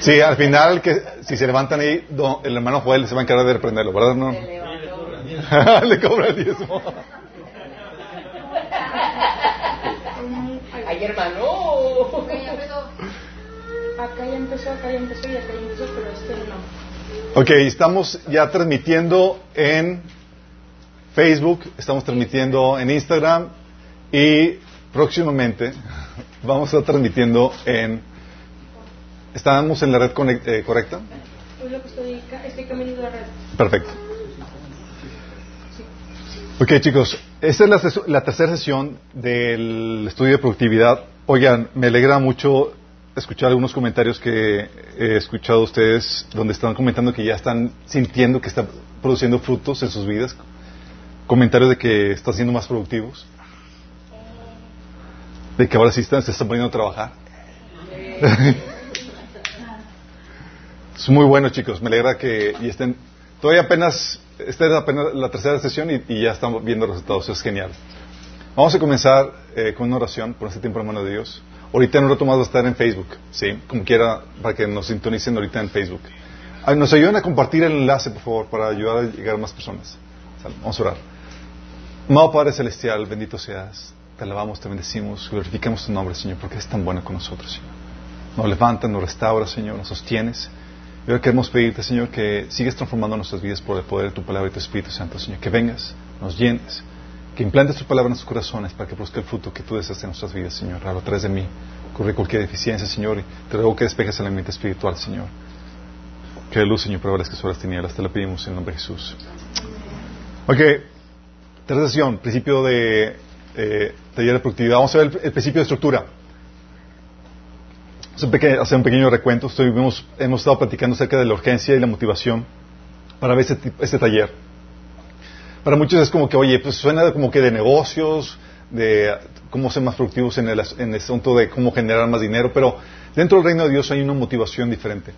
Sí, al final, que si se levantan ahí, do- el hermano Joel se va a encargar de reprenderlo, ¿verdad? No? Le cobra el diezmo. Ay, hermano. Acá ya empezó. Acá ya empezó, acá ya empezó y acá ya empezó, pero este no. Ok, estamos ya transmitiendo en Facebook, estamos transmitiendo en Instagram y próximamente vamos a estar transmitiendo en... ¿Estamos en la red eh, correcta? Estoy, ca- estoy caminando la red. Perfecto. Ok, chicos, esta es la, la tercera sesión del estudio de productividad. Oigan, me alegra mucho escuchar algunos comentarios que he escuchado ustedes donde están comentando que ya están sintiendo que están produciendo frutos en sus vidas. Comentarios de que están siendo más productivos. De que ahora sí están, se están poniendo a trabajar. Es muy bueno, chicos. Me alegra que y estén. Todavía apenas. Esta es apenas la tercera sesión y, y ya estamos viendo resultados. Es genial. Vamos a comenzar eh, con una oración por este tiempo en mano de Dios. Ahorita en un rato más va a estar en Facebook, ¿sí? Como quiera, para que nos sintonicen ahorita en Facebook. Ah, Nos ayuden a compartir el enlace, por favor, para ayudar a llegar a más personas. Vamos a orar. Amado Padre Celestial, bendito seas. Te alabamos, te bendecimos, glorificamos tu nombre, Señor, porque es tan bueno con nosotros, Señor. Nos levantas, nos restauras, Señor, nos sostienes. Y ahora queremos pedirte, Señor, que sigas transformando nuestras vidas por el poder de tu palabra y tu Espíritu Santo, Señor. Que vengas, nos llenes, que implantes tu palabra en nuestros corazones para que produzca el fruto que tú deseas en nuestras vidas, Señor. A través de mí, corre cualquier deficiencia, Señor, y te ruego que despejes el ambiente espiritual, Señor. Que la luz, Señor, prevalezca sobre las tinieblas. Te lo pedimos en nombre de Jesús. Ok, tercera sesión, principio de eh, taller de productividad. Vamos a ver el, principio de estructura. Hacer un pequeño recuento. Hemos estado platicando acerca de la urgencia y la motivación para ver este, este taller. Para muchos es como que, oye, pues suena como que de negocios, de cómo ser más productivos en el, en el asunto de cómo generar más dinero, pero dentro del reino de Dios hay una motivación diferente.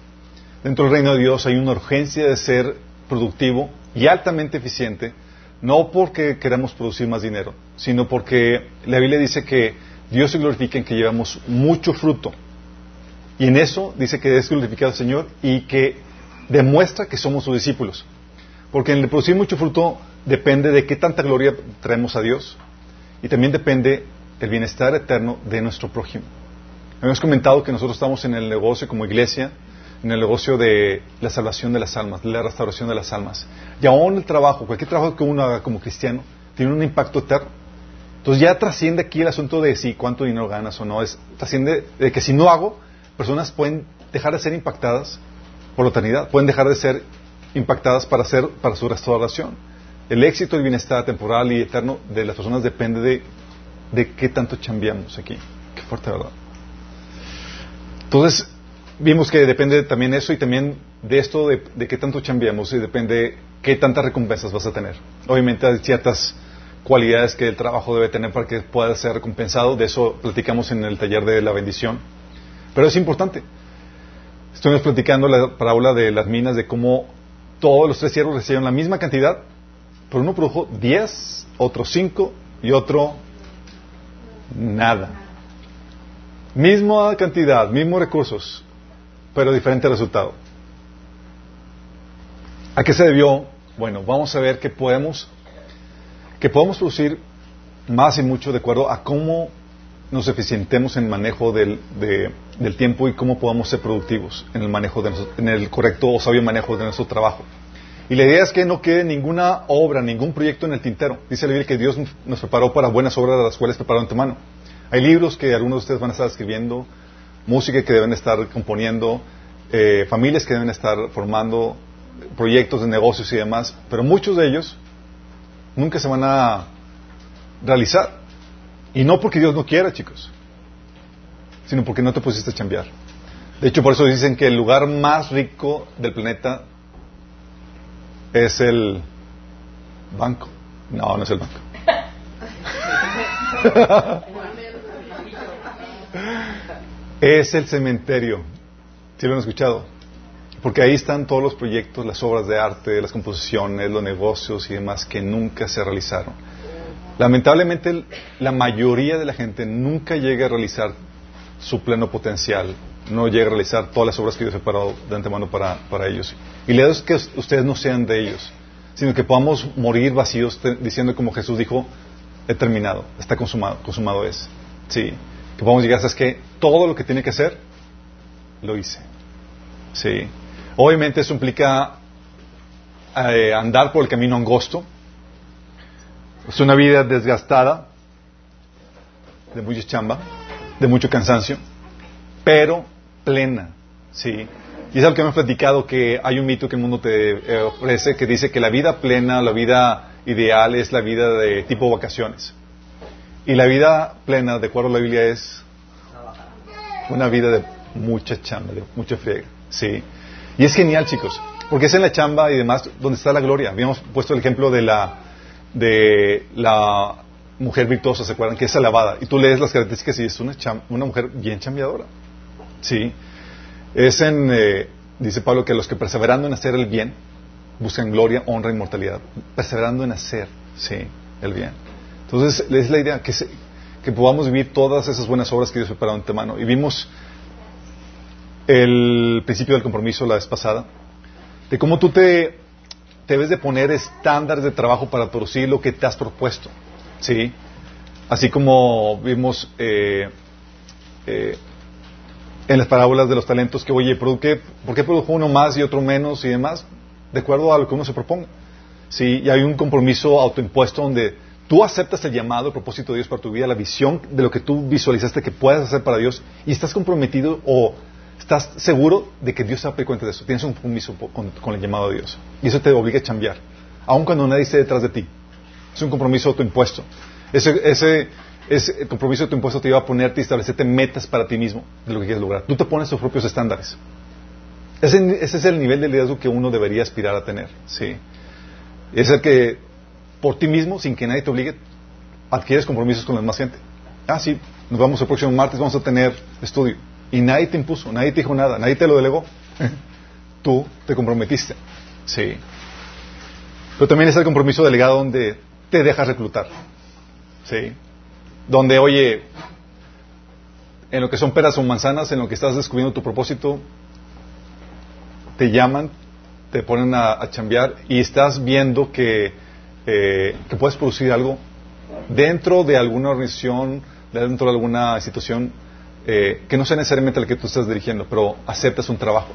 Dentro del reino de Dios hay una urgencia de ser productivo y altamente eficiente, no porque queramos producir más dinero, sino porque la Biblia dice que Dios se glorifica en que llevamos mucho fruto. Y en eso dice que es glorificado el Señor y que demuestra que somos sus discípulos. Porque en el producir mucho fruto depende de qué tanta gloria traemos a Dios y también depende el bienestar eterno de nuestro prójimo. Hemos comentado que nosotros estamos en el negocio como iglesia, en el negocio de la salvación de las almas, de la restauración de las almas. Y aún el trabajo, cualquier trabajo que uno haga como cristiano, tiene un impacto eterno. Entonces ya trasciende aquí el asunto de si cuánto dinero ganas o no. Es, trasciende de que si no hago, personas pueden dejar de ser impactadas por la eternidad, pueden dejar de ser impactadas para, hacer, para su restauración. El éxito y bienestar temporal y eterno de las personas depende de, de qué tanto chambeamos aquí. Qué fuerte, ¿verdad? Entonces, vimos que depende también eso y también de esto de, de qué tanto chambeamos y depende qué tantas recompensas vas a tener. Obviamente hay ciertas cualidades que el trabajo debe tener para que pueda ser recompensado. De eso platicamos en el taller de la bendición. Pero es importante. Estuvimos platicando la parábola de las minas, de cómo todos los tres siervos recibieron la misma cantidad, pero uno produjo 10, otro 5 y otro nada. Misma cantidad, mismos recursos, pero diferente resultado. ¿A qué se debió? Bueno, vamos a ver que podemos, que podemos producir más y mucho de acuerdo a cómo nos eficientemos en el manejo del, de- del tiempo y cómo podamos ser productivos en el manejo de nuestro- en el correcto o sabio manejo de nuestro trabajo. Y la idea es que no quede ninguna obra, ningún proyecto en el tintero. Dice la Biblia que Dios nos preparó para buenas obras las cuales preparó antemano. Hay libros que algunos de ustedes van a estar escribiendo, música que deben estar componiendo, eh, familias que deben estar formando, proyectos de negocios y demás, pero muchos de ellos nunca se van a realizar. Y no porque Dios no quiera, chicos, sino porque no te pusiste a chambear. De hecho, por eso dicen que el lugar más rico del planeta es el banco. No, no es el banco. es el cementerio. ¿Sí lo han escuchado? Porque ahí están todos los proyectos, las obras de arte, las composiciones, los negocios y demás que nunca se realizaron. Lamentablemente, la mayoría de la gente nunca llega a realizar su pleno potencial, no llegue a realizar todas las obras que Dios ha preparado de antemano para, para ellos. Y le es que ustedes no sean de ellos, sino que podamos morir vacíos diciendo como Jesús dijo, he terminado, está consumado, consumado es. Sí, que podamos llegar a que todo lo que tiene que hacer, lo hice. Sí. Obviamente eso implica eh, andar por el camino angosto. Es una vida desgastada, de mucha chamba, de mucho cansancio, pero plena, ¿sí? Y es algo que me he platicado que hay un mito que el mundo te eh, ofrece que dice que la vida plena, la vida ideal es la vida de tipo vacaciones. Y la vida plena, de acuerdo a la Biblia, es una vida de mucha chamba, de mucha friega, ¿sí? Y es genial, chicos, porque es en la chamba y demás donde está la gloria. Habíamos puesto el ejemplo de la, de la mujer virtuosa, ¿se acuerdan? Que es alabada. Y tú lees las características y es una, una mujer bien chambeadora. Sí. Es en, eh, dice Pablo, que los que perseverando en hacer el bien buscan gloria, honra, e inmortalidad. Perseverando en hacer, sí, el bien. Entonces, es la idea que, que podamos vivir todas esas buenas obras que Dios preparado en mano. Y vimos el principio del compromiso la vez pasada, de cómo tú te, te debes de poner estándares de trabajo para producir lo que te has propuesto. ¿sí? Así como vimos eh, eh, en las parábolas de los talentos que, oye, ¿por qué, ¿por qué produjo uno más y otro menos y demás? De acuerdo a lo que uno se proponga. ¿sí? Y hay un compromiso autoimpuesto donde tú aceptas el llamado, el propósito de Dios para tu vida, la visión de lo que tú visualizaste que puedes hacer para Dios y estás comprometido o estás seguro de que Dios se va a cuenta de eso. Tienes un compromiso con, el llamado de Dios. Y eso te obliga a cambiar, aun cuando nadie esté detrás de ti. Es un compromiso autoimpuesto. Ese, ese, ese compromiso autoimpuesto te lleva a ponerte y establecerte metas para ti mismo de lo que quieres lograr. Tú te pones tus propios estándares. Ese, ese es el nivel de liderazgo que uno debería aspirar a tener. ¿sí? Es el que, por ti mismo, sin que nadie te obligue, adquieres compromisos con la demás gente. Ah, sí, nos vamos el próximo martes, vamos a tener estudio. Y nadie te impuso, nadie te dijo nada, nadie te lo delegó. Tú te comprometiste. Sí. Pero también es el compromiso delegado donde te dejas reclutar. ¿Sí? Donde, oye, en lo que son peras o manzanas, en lo que estás descubriendo tu propósito, te llaman, te ponen a, a chambear y estás viendo que, eh, que puedes producir algo dentro de alguna organización, dentro de alguna institución, eh, que no sea necesariamente la que tú estás dirigiendo, pero aceptas un trabajo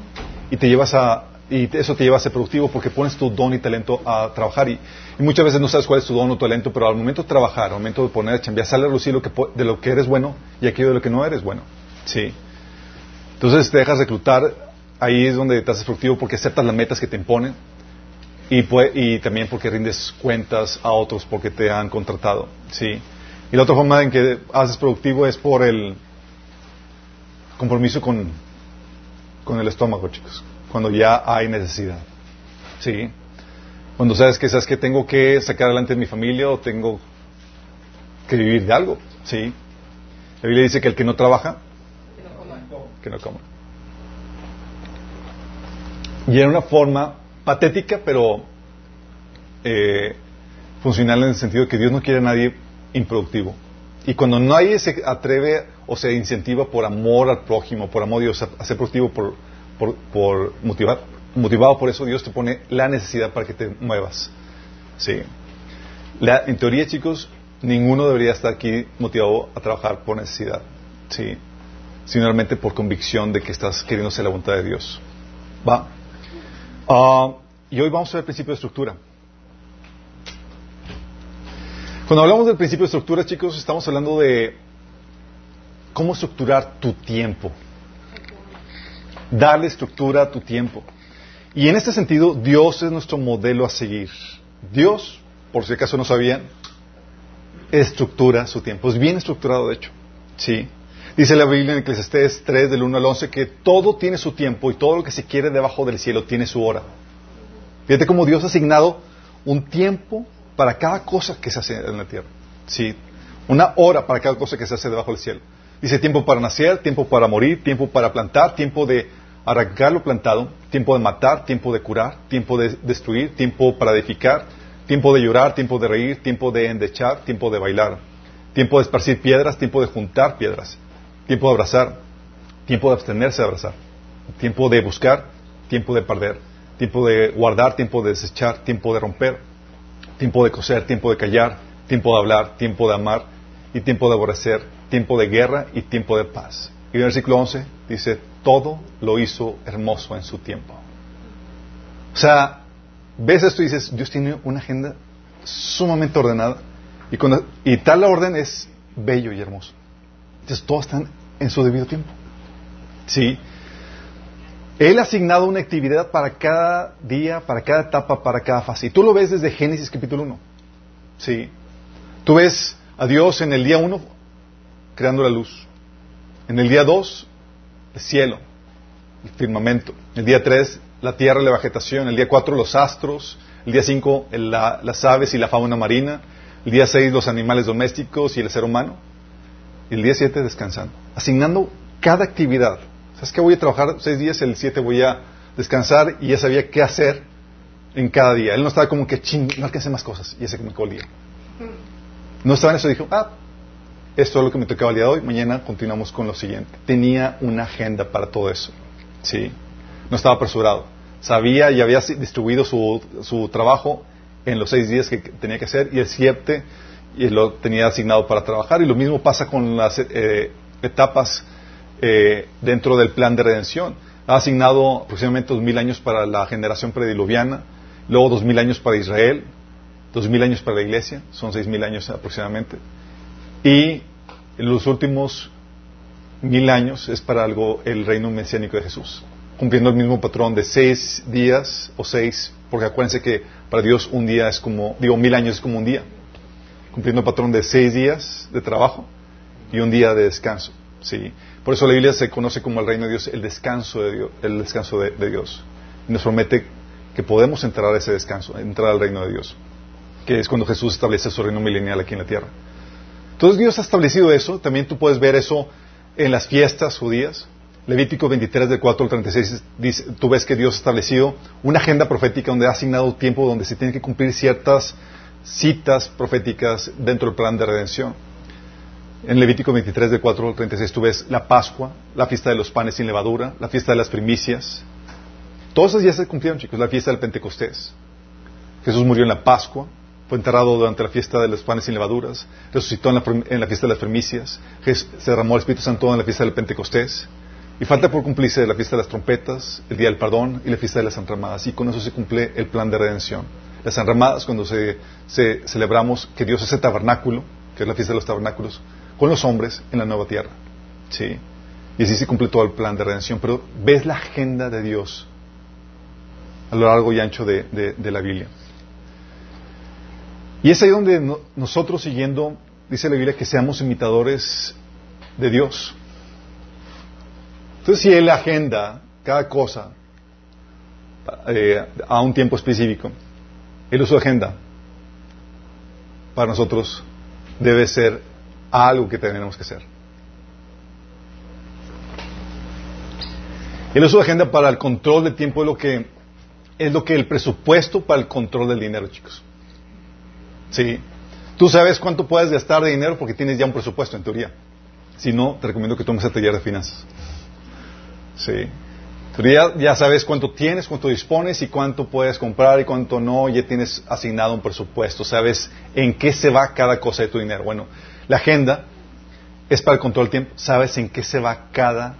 y te llevas a, y eso te lleva a ser productivo porque pones tu don y talento a trabajar y, muchas veces no sabes cuál es tu don o talento, pero al momento de trabajar, al momento de poner a chambear, sale a lucir lo que, de lo que eres bueno y aquello de lo que no eres bueno. Sí. Entonces te dejas reclutar, ahí es donde te haces productivo porque aceptas las metas que te imponen y, y también porque rindes cuentas a otros porque te han contratado. Sí. Y la otra forma en que haces productivo es por el compromiso con, con el estómago, chicos cuando ya hay necesidad. ¿Sí? Cuando sabes que sabes que tengo que sacar adelante mi familia o tengo que vivir de algo. ¿Sí? La Biblia dice que el que no trabaja, que no coma. Y era una forma patética, pero eh, funcional en el sentido de que Dios no quiere a nadie improductivo. Y cuando nadie se atreve o se incentiva por amor al prójimo, por amor a Dios, a ser productivo por, por, motivar, motivado por eso, Dios te pone la necesidad para que te muevas. Sí. en teoría, chicos, ninguno debería estar aquí motivado a trabajar por necesidad. Sí. Sino realmente por convicción de que estás queriendo hacer la voluntad de Dios. Va. Ah, y hoy vamos a ver el principio de estructura. Cuando hablamos del principio de estructura, chicos, estamos hablando de cómo estructurar tu tiempo darle estructura a tu tiempo. Y en este sentido, Dios es nuestro modelo a seguir. Dios, por si acaso no sabían, estructura su tiempo. Es bien estructurado, de hecho. ¿Sí? Dice la Biblia en Eclesiastés 3, del 1 al 11, que todo tiene su tiempo y todo lo que se quiere debajo del cielo tiene su hora. Fíjate cómo Dios ha asignado un tiempo para cada cosa que se hace en la tierra. ¿Sí? Una hora para cada cosa que se hace debajo del cielo. Dice tiempo para nacer, tiempo para morir, tiempo para plantar, tiempo de arrancar lo plantado, tiempo de matar, tiempo de curar, tiempo de destruir, tiempo para edificar, tiempo de llorar, tiempo de reír, tiempo de endechar, tiempo de bailar, tiempo de esparcir piedras, tiempo de juntar piedras, tiempo de abrazar, tiempo de abstenerse de abrazar, tiempo de buscar, tiempo de perder, tiempo de guardar, tiempo de desechar, tiempo de romper, tiempo de coser, tiempo de callar, tiempo de hablar, tiempo de amar y tiempo de aborrecer, tiempo de guerra y tiempo de paz. Y en el versículo 11 dice, todo lo hizo hermoso en su tiempo. O sea, ves esto y dices, Dios tiene una agenda sumamente ordenada y, cuando, y tal orden es bello y hermoso. Entonces, todos están en su debido tiempo. Sí. Él ha asignado una actividad para cada día, para cada etapa, para cada fase. Y tú lo ves desde Génesis capítulo 1. Sí. Tú ves a Dios en el día 1 creando la luz. En el día 2, el cielo, el firmamento. El día 3, la tierra y la vegetación. El día 4, los astros. El día 5, las aves y la fauna marina. El día 6, los animales domésticos y el ser humano. El día 7, descansando. Asignando cada actividad. ¿Sabes que voy a trabajar seis días? El 7 voy a descansar y ya sabía qué hacer en cada día. Él no estaba como que ching, no alcancé más cosas. Y ese que me el día. No estaba en eso. Dijo, ah, esto es lo que me tocaba el día de hoy. Mañana continuamos con lo siguiente. Tenía una agenda para todo eso. Sí. No estaba apresurado. Sabía y había distribuido su, su trabajo en los seis días que tenía que hacer y el siete y lo tenía asignado para trabajar. Y lo mismo pasa con las eh, etapas eh, dentro del plan de redención. Ha asignado aproximadamente dos mil años para la generación prediluviana, luego dos mil años para Israel, dos mil años para la iglesia, son seis mil años aproximadamente. Y los últimos mil años es para algo el reino mesiánico de Jesús, cumpliendo el mismo patrón de seis días o seis, porque acuérdense que para Dios un día es como, digo, mil años es como un día, cumpliendo el patrón de seis días de trabajo y un día de descanso. ¿sí? Por eso la Biblia se conoce como el reino de Dios, el descanso de Dios, el descanso de, Dios. Y nos promete que podemos entrar a ese descanso, entrar al reino de Dios, que es cuando Jesús establece su reino milenial aquí en la tierra. Entonces Dios ha establecido eso, también tú puedes ver eso en las fiestas judías. Levítico 23 del 4 al 36 dice, tú ves que Dios ha establecido una agenda profética donde ha asignado tiempo donde se tienen que cumplir ciertas citas proféticas dentro del plan de redención. En Levítico 23 del 4 al 36 tú ves la Pascua, la fiesta de los panes sin levadura, la fiesta de las primicias. Todas esas ya se cumplieron, chicos, la fiesta del Pentecostés. Jesús murió en la Pascua, fue enterrado durante la fiesta de los panes sin levaduras, resucitó en la, fiesta de las primicias, se derramó el Espíritu Santo en la fiesta del Pentecostés, y falta por cumplirse la fiesta de las trompetas, el día del perdón y la fiesta de las enramadas, y con eso se cumple el plan de redención. Las enramadas, cuando se, celebramos que Dios el tabernáculo, que es la fiesta de los tabernáculos, con los hombres en la nueva tierra. ¿Sí? Y así se cumple todo el plan de redención. Pero ves la agenda de Dios a lo largo y ancho de la Biblia. Y es ahí donde nosotros siguiendo, dice la Biblia, que seamos imitadores de Dios. Entonces, si Él agenda cada cosa eh, a un tiempo específico, el uso de agenda para nosotros debe ser algo que tenemos que hacer. El uso de agenda para el control del tiempo es lo que es lo que el presupuesto para el control del dinero, chicos. Sí. Tú sabes cuánto puedes gastar de dinero porque tienes ya un presupuesto, en teoría. Si no, te recomiendo que tomes el taller de finanzas. Sí. Ya, ya, sabes cuánto tienes, cuánto dispones y cuánto puedes comprar y cuánto no. Ya tienes asignado un presupuesto. Sabes en qué se va cada cosa de tu dinero. Bueno, la agenda es para el control del tiempo. Sabes en qué se va cada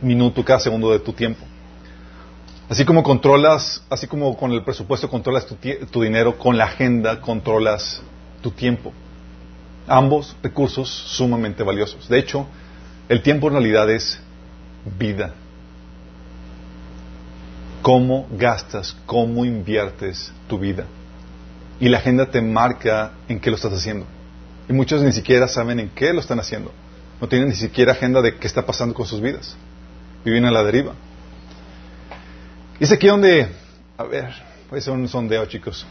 minuto, cada segundo de tu tiempo. Así como controlas, así como con el presupuesto controlas tu, dinero, con la agenda controlas tu tiempo. Ambos recursos sumamente valiosos. De hecho, el tiempo en realidad es vida. Cómo gastas, cómo inviertes tu vida. Y la agenda te marca en qué lo estás haciendo. Y muchos ni siquiera saben en qué lo están haciendo. No tienen ni siquiera agenda de qué está pasando con sus vidas. Viven a la deriva. Y es aquí donde, a ver, voy a hacer un sondeo, chicos.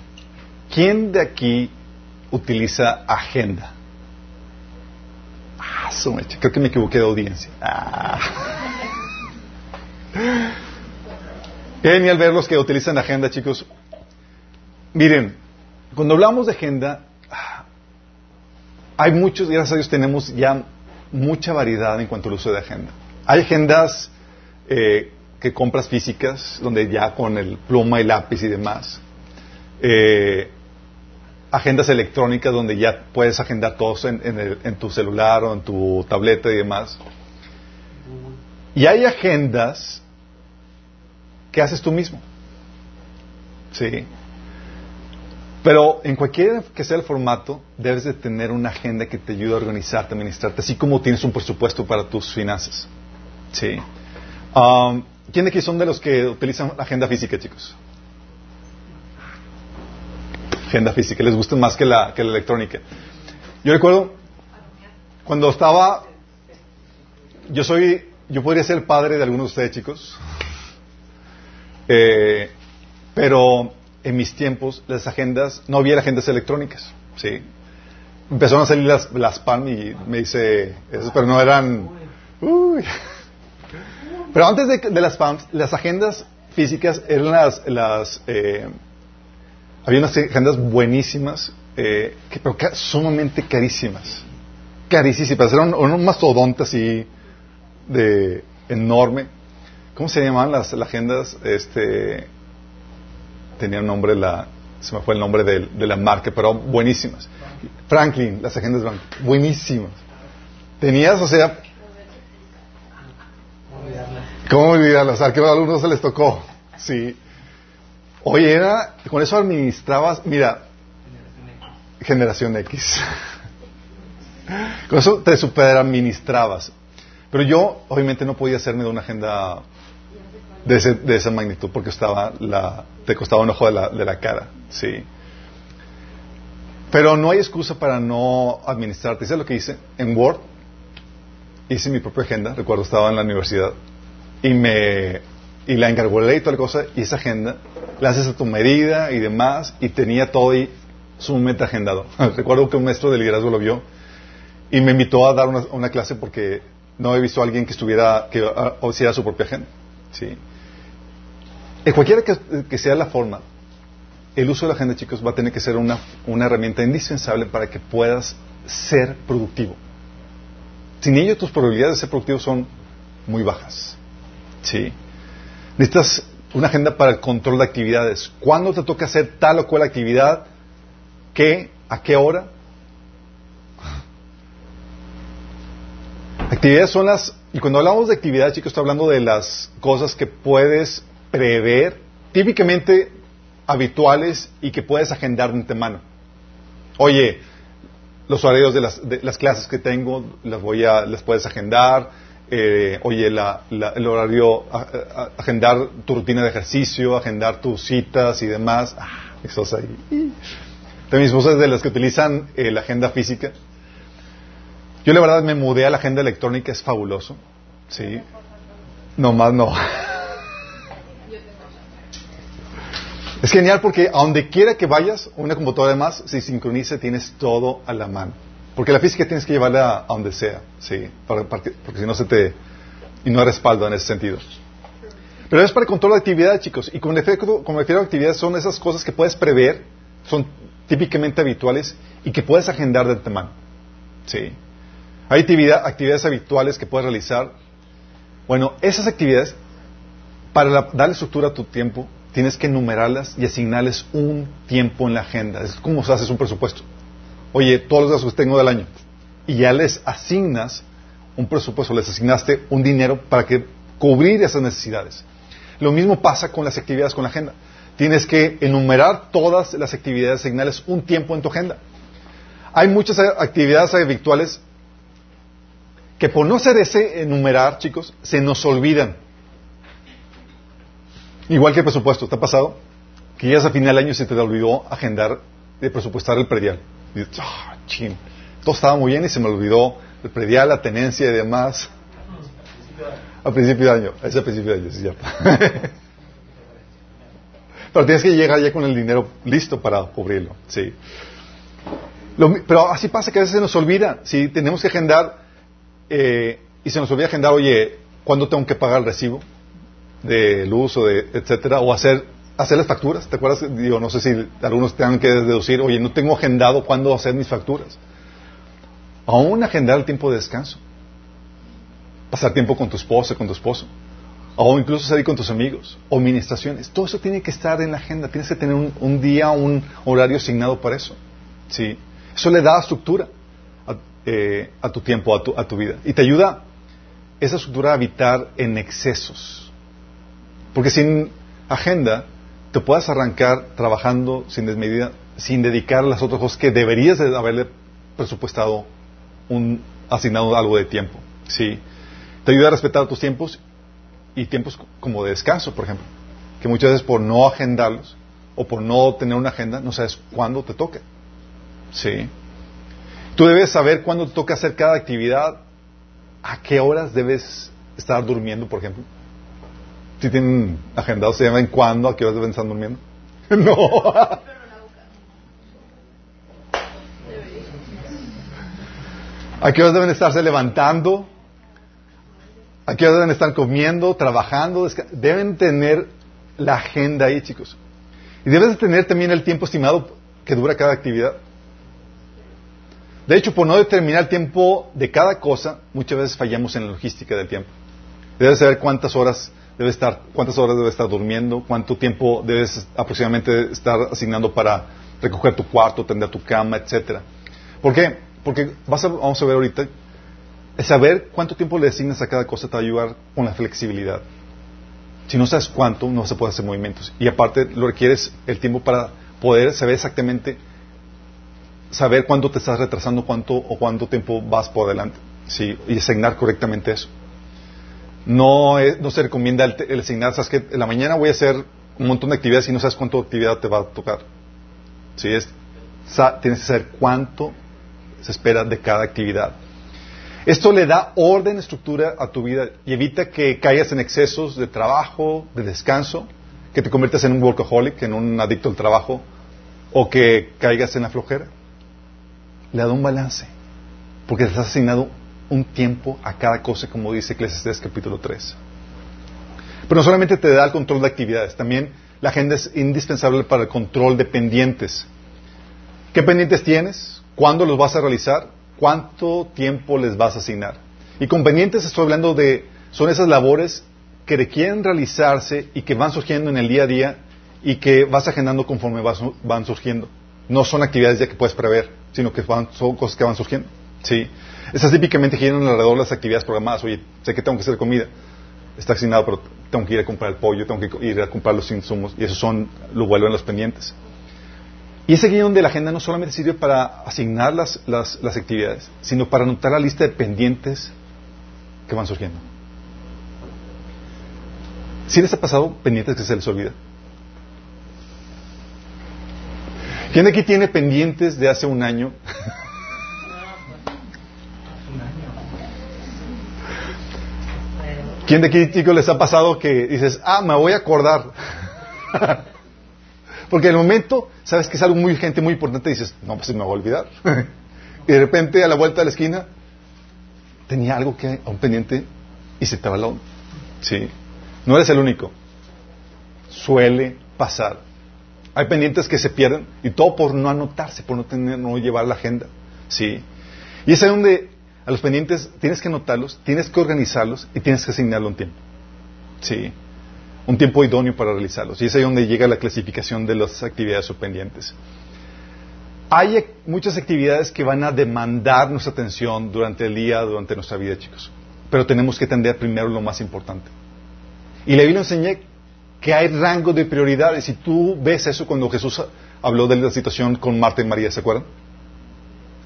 ¿Quién de aquí utiliza agenda? Ah, creo que me equivoqué de audiencia. Ah. Genial ver los que utilizan agenda, chicos. Miren, cuando hablamos de agenda, hay muchos, gracias a Dios tenemos ya mucha variedad en cuanto al uso de agenda. Hay agendas eh, que compras físicas, donde ya con el pluma y lápiz y demás. Eh, agendas electrónicas donde ya puedes agendar todo en, tu celular o en tu tableta y demás. Y hay agendas que haces tú mismo. Sí. Pero en cualquier que sea el formato, debes de tener una agenda que te ayude a organizarte, administrarte, así como tienes un presupuesto para tus finanzas. Sí. Um, ¿Quién de aquí son de los que utilizan agenda física, chicos? Agenda física, les gusta más que la, que la electrónica. Yo recuerdo cuando estaba, yo soy, yo podría ser padre de algunos de ustedes, chicos, eh, pero en mis tiempos las agendas, no había agendas electrónicas, ¿sí? Empezaron a salir las, las PAN y me dice, eso, pero no eran, uy, pero antes de, las PAMs, las agendas físicas eran las, las eh, había unas agendas buenísimas, eh, pero sumamente carísimas. Carísimas. Eran un, mastodonte así de enorme. ¿Cómo se llamaban las, agendas? Este, tenía un nombre, la, se me fue el nombre de, de la marca, pero buenísimas. Franklin, las agendas buenísimas. Tenías, o sea, ¿Cómo olvidarlas? A que a algunos se les tocó. Sí. Oye, era, con eso administrabas, mira, generación X. con eso te superadministrabas. Pero yo, obviamente, no podía hacerme de una agenda de, de esa magnitud porque estaba la, te costaba un ojo de la, de la cara. Sí. Pero no hay excusa para no administrarte. ¿Sabes lo que hice? En Word hice mi propia agenda. Recuerdo, estaba en la universidad y me y la encargolé y toda la cosa y esa agenda la haces a tu medida y demás y tenía todo ahí sumamente agendado. Recuerdo que un maestro de liderazgo lo vio y me invitó a dar una, clase porque no he visto a alguien que estuviera que hiciera su propia agenda. ¿sí? En cualquiera que, sea la forma, el uso de la agenda, chicos, va a tener que ser una, herramienta indispensable para que puedas ser productivo. Sin ello, tus probabilidades de ser productivo son muy bajas. Sí. Necesitas una agenda para el control de actividades. ¿Cuándo te toca hacer tal o cual actividad? ¿Qué? ¿A qué hora? Actividades son las... Y cuando hablamos de actividades, chicos, estoy hablando de las cosas que puedes prever, típicamente habituales y que puedes agendar de antemano. Oye, los horarios de las, de las clases que tengo las voy a, las puedes agendar eh, oye, el horario, agendar tu rutina de ejercicio, agendar tus citas y demás. Ah, eso ahí. De mis esposa de las que utilizan eh, la agenda física. Yo la verdad me mudé a la agenda electrónica, es fabuloso. Sí. No más no. Es genial porque a donde quiera que vayas, una computadora más, se sincroniza, tienes todo a la mano. Porque la física tienes que llevarla a donde sea, sí, porque si no se te... y no hay respaldo en ese sentido. Pero es para el control de actividad, chicos. Y como refiero a actividades, son esas cosas que puedes prever, son típicamente habituales y que puedes agendar de antemano. Sí. Hay actividades habituales que puedes realizar. Bueno, esas actividades, para darle estructura a tu tiempo, tienes que enumerarlas y asignarles un tiempo en la agenda. Es como si haces un presupuesto oye, todos los gastos que tengo del año, y ya les asignas un presupuesto, les asignaste un dinero para que cubrir esas necesidades. Lo mismo pasa con las actividades con la agenda. Tienes que enumerar todas las actividades, asignarles un tiempo en tu agenda. Hay muchas actividades virtuales que por no ser ese enumerar, chicos, se nos olvidan. Igual que el presupuesto, ¿te ha pasado? Que ya a final del año se te olvidó agendar, de presupuestar el predial. Y ah, Todo estaba muy bien y se me olvidó el predial, la tenencia y demás. A principio de año. Es a principio de año, es cierto. pero tienes que llegar ya con el dinero listo para cubrirlo. Sí. pero así pasa que a veces se nos olvida. Si tenemos que agendar eh, y se nos olvida agendar, oye, ¿cuándo tengo que pagar el recibo de luz o de etcétera? O hacer hacer las facturas. ¿Te acuerdas? Digo, no sé si algunos tengan que deducir, oye, no tengo agendado cuándo hacer mis facturas. Aún agendar el tiempo de descanso. pasar tiempo con tu esposa, con tu esposo, o incluso salir con tus amigos, o ministraciones. Todo eso tiene que estar en la agenda. Tienes que tener un, día, un horario asignado para eso. ¿sí? Eso le da estructura a, eh, a tu tiempo, a tu, a tu vida. Y te ayuda esa estructura a evitar en excesos. Porque sin agenda te puedes arrancar trabajando sin desmedida, sin dedicar las otras cosas que deberías de haberle presupuestado un asignado algo de tiempo. ¿sí? Te ayuda a respetar tus tiempos y tiempos como de descanso, por ejemplo. Que muchas veces por no agendarlos o por no tener una agenda, no sabes cuándo te toca. ¿Sí? Tú debes saber cuándo te toca hacer cada actividad, a qué horas debes estar durmiendo, por ejemplo. Si tienen agendado, se llaman cuándo, a qué horas deben estar durmiendo. no. ¿A qué horas deben estarse levantando? ¿A qué horas deben estar comiendo, trabajando? Deben tener la agenda ahí, chicos. Y debes tener también el tiempo estimado que dura cada actividad. De hecho, por no determinar el tiempo de cada cosa, muchas veces fallamos en la logística del tiempo. Debes saber cuántas horas debe estar, cuántas horas debes estar durmiendo, cuánto tiempo debes aproximadamente estar asignando para recoger tu cuarto, tender tu cama, etcétera. ¿Por qué? Porque vas a, vamos a ver ahorita, saber cuánto tiempo le asignas a cada cosa te va a ayudar con la flexibilidad. Si no sabes cuánto, no se puede hacer movimientos. Y aparte, lo requieres el tiempo para poder saber exactamente, saber cuánto te estás retrasando, cuánto o cuánto tiempo vas por adelante. ¿sí? Y asignar correctamente eso. No, no se recomienda el, asignar, sabes que en la mañana voy a hacer un montón de actividades y no sabes cuánto actividad te va a tocar. ¿Sí? Es, tienes que saber cuánto se espera de cada actividad. Esto le da orden, estructura a tu vida y evita que caigas en excesos de trabajo, de descanso, que te conviertas en un workaholic, en un adicto al trabajo, o que caigas en la flojera. Le da un balance, porque te has asignado un tiempo a cada cosa, como dice Eclesiastes capítulo 3. Pero no solamente te da el control de actividades, también la agenda es indispensable para el control de pendientes. ¿Qué pendientes tienes? ¿Cuándo los vas a realizar? ¿Cuánto tiempo les vas a asignar? Y con pendientes estoy hablando de, son esas labores que requieren realizarse y que van surgiendo en el día a día y que vas agendando conforme van surgiendo. No son actividades ya que puedes prever, sino que son cosas que van surgiendo. ¿Sí? Esas típicamente giran alrededor de las actividades programadas. Oye, sé que tengo que hacer comida. Está asignado, pero tengo que ir a comprar el pollo, tengo que ir a comprar los insumos. Y eso son, lo vuelven los pendientes. Y ese guion de la agenda no solamente sirve para asignar las, las, actividades, sino para anotar la lista de pendientes que van surgiendo. ¿Sí les ha pasado pendientes que se les olvida? ¿Quién de aquí tiene pendientes de hace un año? ¿Quién de aquí, chicos, les ha pasado que dices, ah, me voy a acordar? Porque en el momento, sabes que es algo muy urgente, muy importante, y dices, no, pues me voy a olvidar. y de repente, a la vuelta de la esquina, tenía algo que, un pendiente, y se te va la Sí. No eres el único. Suele pasar. Hay pendientes que se pierden, y todo por no anotarse, por no, tener, no llevar la agenda. Sí. Y es ahí donde a los pendientes tienes que anotarlos, tienes que organizarlos y tienes que asignarle un tiempo. Sí. Un tiempo idóneo para realizarlos. Y es ahí donde llega la clasificación de las actividades pendientes. Hay muchas actividades que van a demandar nuestra atención durante el día, durante nuestra vida, chicos. Pero tenemos que atender primero lo más importante. Y la Biblia enseña que hay rango de prioridades. Y tú ves eso cuando Jesús habló de la situación con Marta y María, ¿se acuerdan?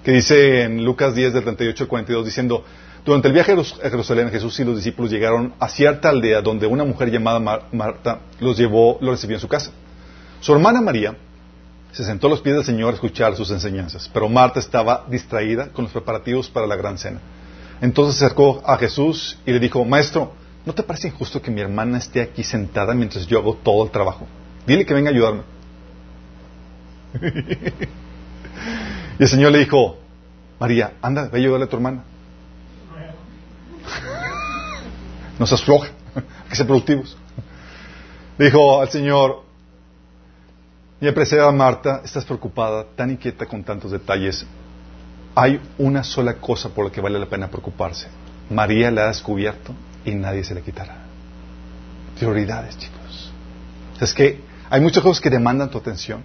Que dice en Lucas 10 del 38 al 42 diciendo, durante el viaje a Jerusalén Jesús y los discípulos llegaron a cierta aldea donde una mujer llamada Marta los llevó, los recibió en su casa. Su hermana María se sentó a los pies del Señor a escuchar sus enseñanzas, pero Marta estaba distraída con los preparativos para la gran cena. Entonces se acercó a Jesús y le dijo, Maestro, ¿no te parece injusto que mi hermana esté aquí sentada mientras yo hago todo el trabajo? Dile que venga a ayudarme. Y el Señor le dijo, María, anda, ve a ayudarle a tu hermana. No seas floja, hay que ser productivos. Le dijo al Señor, mi apreciada Marta, estás preocupada, tan inquieta con tantos detalles. Hay una sola cosa por la que vale la pena preocuparse. María la ha descubierto y nadie se le quitará. Prioridades, chicos. Es que hay muchas cosas que demandan tu atención,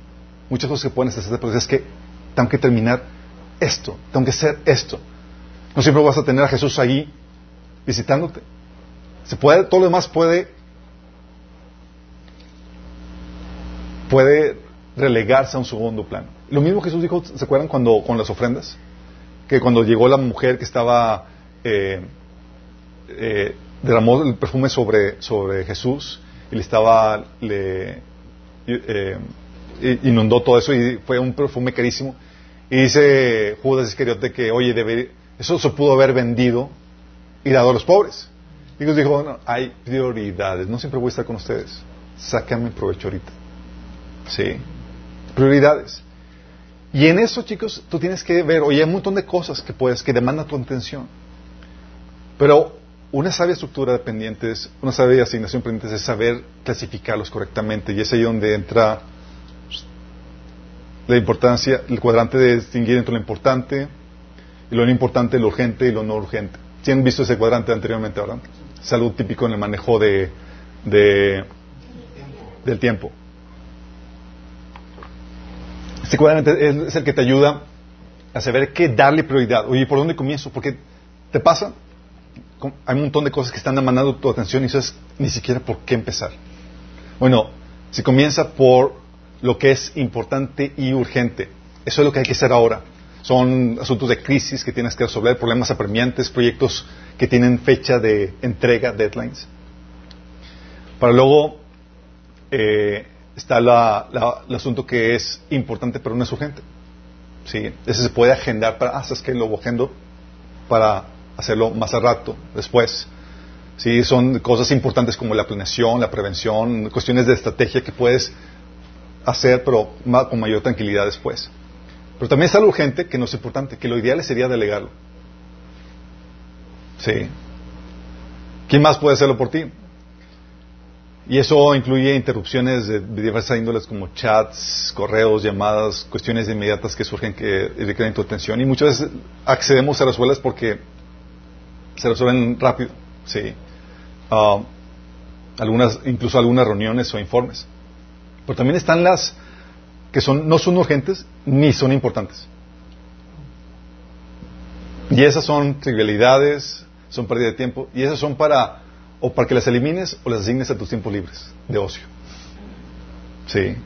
muchas cosas que puedes hacer, pero es que tengo que terminar esto, tengo que hacer esto. No siempre vas a tener a Jesús ahí visitándote. Se puede, todo lo demás puede puede relegarse a un segundo plano. Lo mismo Jesús dijo, ¿se acuerdan cuando con las ofrendas? Que cuando llegó la mujer que estaba eh, eh, derramó el perfume sobre, sobre Jesús y le estaba le eh, inundó todo eso y fue un perfume carísimo. Y dice Judas Iscariote que, oye, debe, eso se pudo haber vendido y dado a los pobres. Y Dios dijo, no, hay prioridades, no siempre voy a estar con ustedes. Sácame provecho ahorita. Sí. Prioridades. Y en eso, chicos, tú tienes que ver, oye, hay un montón de cosas que puedes, que demandan tu atención. Pero una sabia estructura de pendientes, una sabia asignación pendientes es saber clasificarlos correctamente. Y es ahí donde entra la importancia, el cuadrante de distinguir entre lo importante y lo no importante, lo urgente y lo no urgente. ¿Sí han visto ese cuadrante anteriormente, verdad? Salud típico en el manejo de, de del tiempo. Este cuadrante es, el que te ayuda a saber qué darle prioridad. Oye, ¿por dónde comienzo? Porque te pasa, hay un montón de cosas que están demandando tu atención y sabes ni siquiera por qué empezar. Bueno, si comienza por lo que es importante y urgente, eso es lo que hay que hacer ahora. Son asuntos de crisis que tienes que resolver, problemas apremiantes, proyectos que tienen fecha de entrega, deadlines. Para luego eh, está el asunto que es importante pero no es urgente. ¿sí? Ese se puede agendar para, ah, ¿sabes que Lo agendo para hacerlo más a rato, después. ¿sí? Son cosas importantes como la planeación, la prevención, cuestiones de estrategia que puedes hacer pero con mayor tranquilidad después. Pero también está lo urgente que no es importante, que lo ideal sería delegarlo. ¿Sí? ¿Quién más puede hacerlo por ti? Y eso incluye interrupciones de diversas índoles como chats, correos, llamadas, cuestiones inmediatas que surgen que requieren tu atención. Y muchas veces accedemos a resueltas porque se resuelven rápido. Sí. Ah, algunas, incluso algunas reuniones o informes. Pero también están las que son, no son urgentes ni son importantes. Y esas son trivialidades, son pérdida de tiempo, y esas son para o para que las elimines o las asignes a tus tiempos libres de ocio. Sí.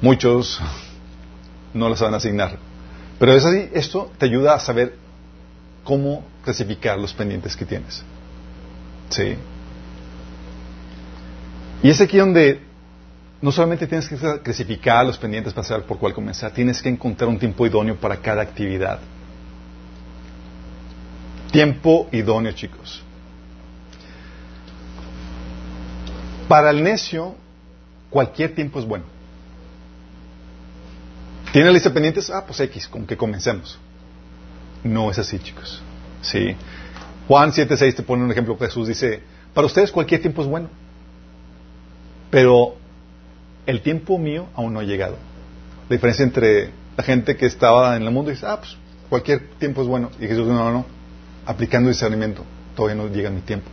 Muchos no las van a asignar. Pero es así, esto te ayuda a saber cómo clasificar los pendientes que tienes. Sí. Y es aquí donde no solamente tienes que clasificar los pendientes para saber por cuál comenzar, tienes que encontrar un tiempo idóneo para cada actividad. Tiempo idóneo, chicos. Para el necio, cualquier tiempo es bueno. ¿Tiene lista de pendientes? Ah, pues X, con que comencemos. No es así, chicos. Sí. Juan 7.6 te pone un ejemplo. Jesús dice, para ustedes cualquier tiempo es bueno. Pero el tiempo mío aún no ha llegado. La diferencia entre la gente que estaba en el mundo y dice, ah, pues cualquier tiempo es bueno. Y Jesús, no, no, no. Aplicando discernimiento, todavía no llega mi tiempo.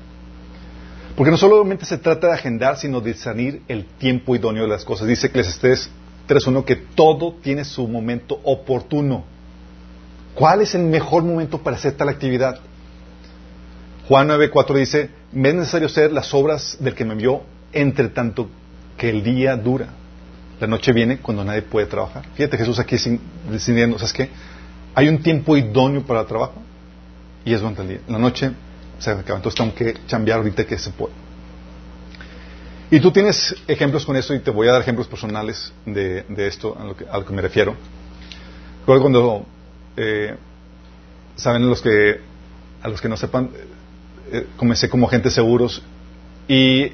Porque no solamente se trata de agendar, sino de discernir el tiempo idóneo de las cosas. Dice Ecclesiastes 3.1 que todo tiene su momento oportuno. ¿Cuál es el mejor momento para hacer tal actividad? Juan 9.4 dice, me es necesario hacer las obras del que me envió entre tanto que el día dura. La noche viene cuando nadie puede trabajar. Fíjate Jesús aquí decidiendo, ¿sabes qué? Hay un tiempo idóneo para el trabajo y es durante el día. La noche se acaba. Entonces tengo que cambiar ahorita que se puede. Y tú tienes ejemplos con esto y te voy a dar ejemplos personales de, esto, a lo, que, me refiero. Recuerdo cuando, eh, saben los que, a los que no sepan, eh, comencé como agente seguros y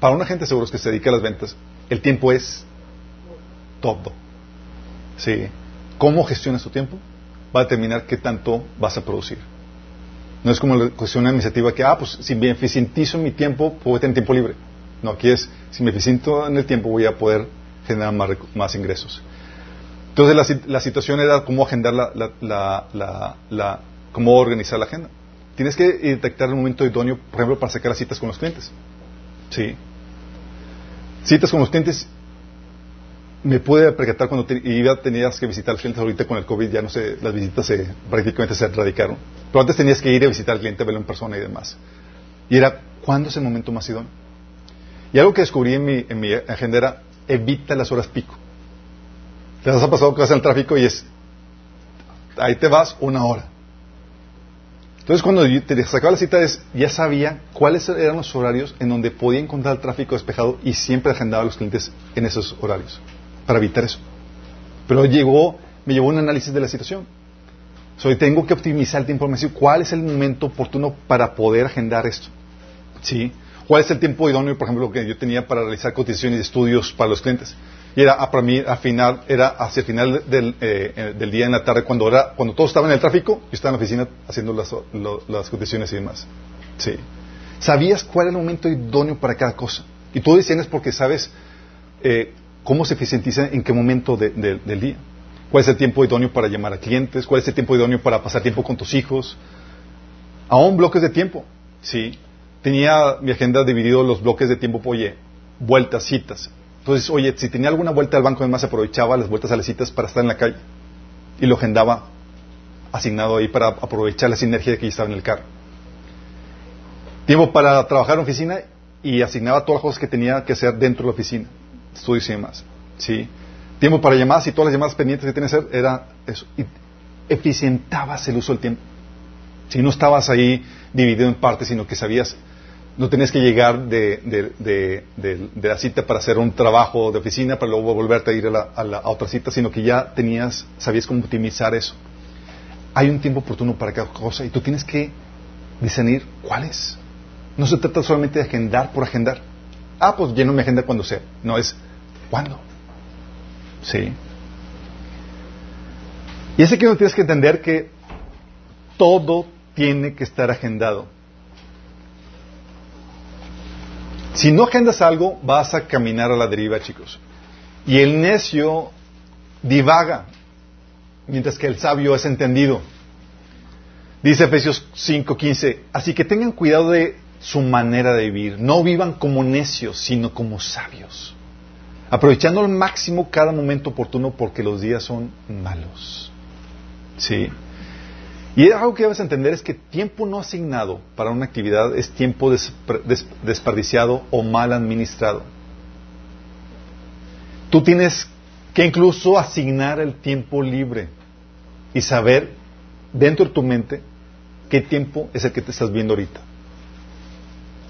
para un agente seguros que se dedica a las ventas, el tiempo es todo. ¿Sí? ¿Cómo gestionas tu tiempo? Va a determinar qué tanto vas a producir. No es como la cuestión administrativa que, ah, pues si me eficientizo mi tiempo, puedo tener tiempo libre. No, aquí es, si me eficiento en el tiempo, voy a poder generar más, más ingresos. Entonces la, situación era cómo agendar la, la, la, cómo organizar la agenda. tienes que detectar el momento idóneo, por ejemplo, para sacar las citas con los clientes. Sí. Citas con los clientes, me pude percatar cuando iba, tenías que visitar al cliente, ahorita con el COVID ya no sé, las visitas se, prácticamente se erradicaron. Pero antes tenías que ir a visitar al cliente, verlo en persona y demás. Y era, ¿cuándo es el momento más idóneo? Y algo que descubrí en mi, en mi agenda era, evita las horas pico. Te has pasado que vas en el tráfico y es, ahí te vas una hora. Entonces cuando te sacaba la cita ya sabía cuáles eran los horarios en donde podía encontrar tráfico despejado y siempre agendaba a los clientes en esos horarios para evitar eso. Pero llegó, me llevó un análisis de la situación. Soy, tengo que optimizar el tiempo. ¿cuál es el momento oportuno para poder agendar esto? ¿Sí? ¿Cuál es el tiempo idóneo, por ejemplo, que yo tenía para realizar cotizaciones y estudios para los clientes? Y era, ah, para mí, al final, era hacia el final del, eh, eh, del, día en la tarde, cuando, era, cuando todo estaba en el tráfico, yo estaba en la oficina haciendo las, las cotizaciones y demás. Sí. Sabías cuál era el momento idóneo para cada cosa. Y tú es porque sabes eh, cómo se eficientiza en qué momento del día. ¿Cuál es el tiempo idóneo para llamar a clientes? ¿Cuál es el tiempo idóneo para pasar tiempo con tus hijos? Aún bloques de tiempo. Sí. Tenía mi agenda dividido los bloques de tiempo, oye, vueltas, citas, entonces, oye, si tenía alguna vuelta al banco, además aprovechaba las vueltas a las citas para estar en la calle y lo agendaba asignado ahí para aprovechar la sinergia que estaba en el carro. Tiempo para trabajar en oficina y asignaba todas las cosas que tenía que hacer dentro de la oficina, estudios y demás. ¿sí? Tiempo para llamadas y todas las llamadas pendientes que tenía que hacer era eso. Y eficientabas el uso del tiempo. Si no estabas ahí dividido en partes, sino que sabías no tenías que llegar de, la cita para hacer un trabajo de oficina para luego volverte a ir a, la, otra cita, sino que ya tenías, sabías cómo optimizar eso. Hay un tiempo oportuno para cada cosa y tú tienes que discernir cuál es. No se trata solamente de agendar por agendar. Ah, pues lleno mi agenda cuando sea. No, es cuándo. Sí. Y es que no tienes que entender que todo tiene que estar agendado. Si no agendas algo, vas a caminar a la deriva, chicos. Y el necio divaga, mientras que el sabio es entendido. Dice Efesios 5:15, así que tengan cuidado de su manera de vivir. No vivan como necios, sino como sabios. Aprovechando al máximo cada momento oportuno porque los días son malos. Sí. Y algo que debes entender es que tiempo no asignado para una actividad es tiempo desperdiciado o mal administrado. Tú tienes que incluso asignar el tiempo libre y saber dentro de tu mente qué tiempo es el que te estás viendo ahorita,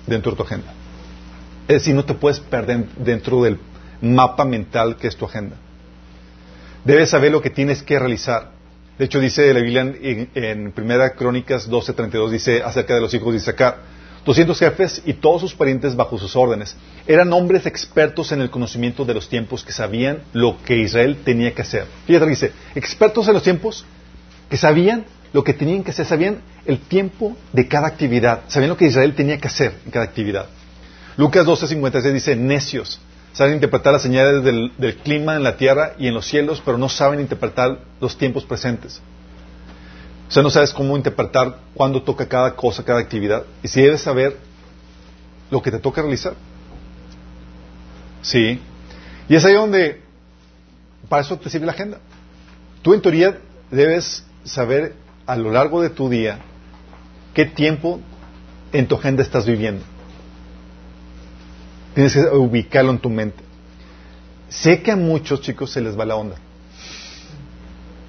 dentro de tu agenda. Es decir, no te puedes perder dentro del mapa mental que es tu agenda. Debes saber lo que tienes que realizar de hecho, dice la Biblia en, en Primera Crónicas 12:32, dice acerca de los hijos de Isaacar, 200 jefes y todos sus parientes bajo sus órdenes. Eran hombres expertos en el conocimiento de los tiempos que sabían lo que Israel tenía que hacer. Fíjate, dice, expertos en los tiempos que sabían lo que tenían que hacer, sabían el tiempo de cada actividad, sabían lo que Israel tenía que hacer en cada actividad. Lucas 12:56 dice, necios, saben interpretar las señales del, clima en la tierra y en los cielos, pero no saben interpretar los tiempos presentes. O sea, no sabes cómo interpretar cuándo toca cada cosa, cada actividad. Y si debes saber lo que te toca realizar. Sí. Y es ahí donde, para eso te sirve la agenda. Tú en teoría debes saber a lo largo de tu día qué tiempo en tu agenda estás viviendo. Tienes que ubicarlo en tu mente. Sé que a muchos chicos se les va la onda.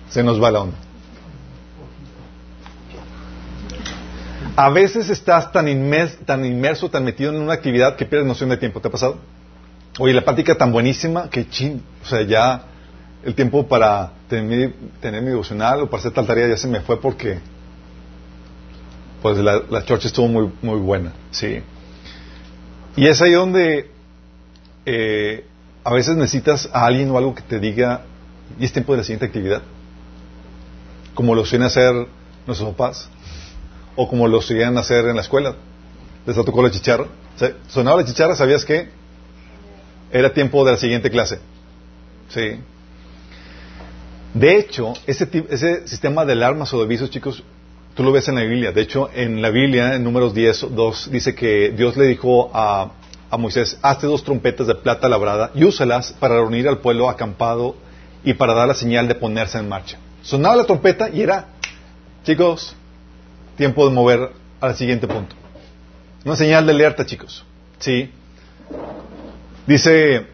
Se nos va la onda. A veces estás tan, inmerso, tan inmerso, tan metido en una actividad que pierdes noción de tiempo. ¿Te ha pasado? Oye, la práctica tan buenísima que chin, o sea, ya el tiempo para tener, tener mi devocional o para hacer tal tarea ya se me fue porque pues la, la church estuvo muy, muy buena, sí. Y es ahí donde eh, a veces necesitas a alguien o algo que te diga, y es tiempo de la siguiente actividad. Como lo suelen hacer nuestros papás, o como lo suelen hacer en la escuela. Les tocó la chicharra. sonaba la chicharra, ¿sabías que Era tiempo de la siguiente clase. Sí. De hecho, ese, ese sistema de alarmas o de avisos, chicos, Tú lo ves en la Biblia. De hecho, en la Biblia, en números 10, 2, dice que Dios le dijo a, a Moisés, hazte dos trompetas de plata labrada y úsalas para reunir al pueblo acampado y para dar la señal de ponerse en marcha. Sonaba la trompeta y era, chicos, tiempo de mover al siguiente punto. Una señal de alerta, chicos. Sí. Dice,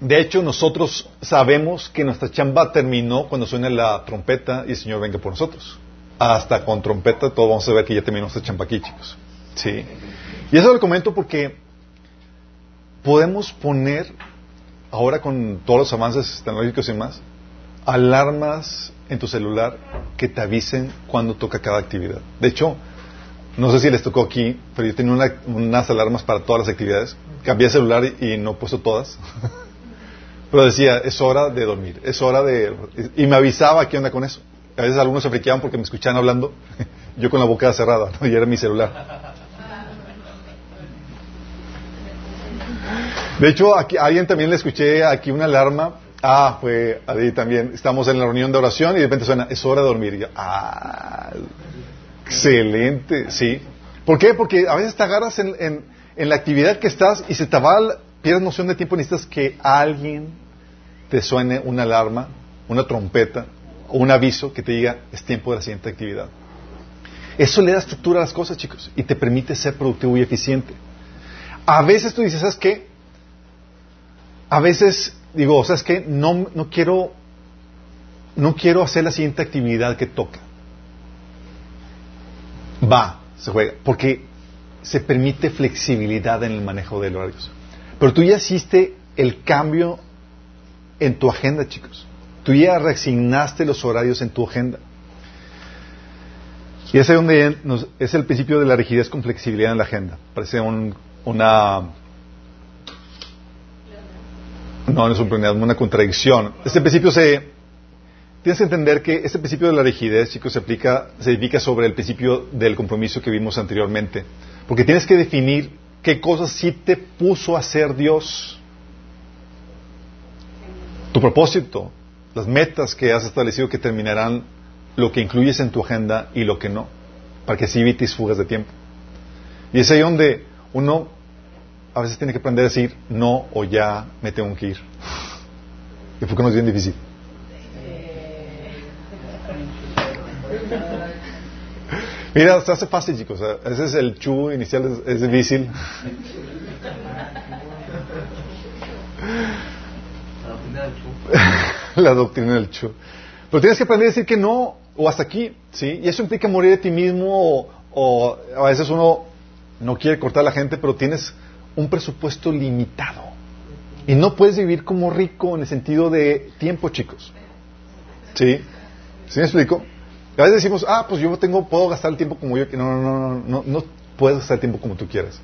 de hecho, nosotros sabemos que nuestra chamba terminó cuando suena la trompeta y el Señor venga por nosotros. Hasta con trompeta, todos vamos a ver que ya terminó nuestra chamba aquí, chicos. Sí. Y eso lo comento porque podemos poner, ahora con todos los avances tecnológicos y más, alarmas en tu celular que te avisen cuando toca cada actividad. De hecho, no sé si les tocó aquí, pero yo tenía unas alarmas para todas las actividades. Cambié el celular y, no he puesto todas. pero decía, es hora de dormir, es hora de... Y me avisaba qué onda con eso. A veces algunos se friqueaban porque me escuchaban hablando, yo con la boca cerrada, y era mi celular. De hecho, aquí, a alguien también le escuché aquí una alarma. Ah, fue ahí también. Estamos en la reunión de oración y de repente suena, es hora de dormir. Y yo, ah, excelente, sí. ¿Por qué? Porque a veces te agarras en, en, la actividad que estás y se te va, pierdes noción de tiempo y necesitas que alguien te suene una alarma, una trompeta o un aviso que te diga, es tiempo de la siguiente actividad. Eso le da estructura a las cosas, chicos, y te permite ser productivo y eficiente. A veces tú dices, ¿sabes qué? a veces digo, ¿sabes qué? No, no quiero, no quiero hacer la siguiente actividad que toca. Va, se juega, porque se permite flexibilidad en el manejo de horarios. Pero tú ya hiciste el cambio en tu agenda, chicos. Tú ya reasignaste los horarios en tu agenda. Y ese es donde es el principio de la rigidez con flexibilidad en la agenda. Parece un, una no, no es un problema, una contradicción. Este principio se... Tienes que entender que este principio de la rigidez, chicos, se aplica, se edifica sobre el principio del compromiso que vimos anteriormente. Porque tienes que definir qué cosas sí te puso a hacer Dios. Tu propósito, las metas que has establecido que terminarán lo que incluyes en tu agenda y lo que no, para que así evites fugas de tiempo. Y es ahí donde uno a veces tiene que aprender a decir no o ya me tengo que ir. ¿Y por qué no es bien difícil? Mira, se hace fácil, chicos. Ese es el chu inicial, es, difícil. La doctrina del chu. Pero tienes que aprender a decir que no, o hasta aquí, ¿sí? Y eso implica morir de ti mismo, o, o a veces uno no quiere cortar a la gente, pero tienes un presupuesto limitado. Y no puedes vivir como rico en el sentido de tiempo, chicos. ¿Sí? ¿Sí me explico? A veces decimos, ah, pues yo tengo, puedo gastar el tiempo como yo quiero. No, no, no, no, no puedes gastar el tiempo como tú quieras.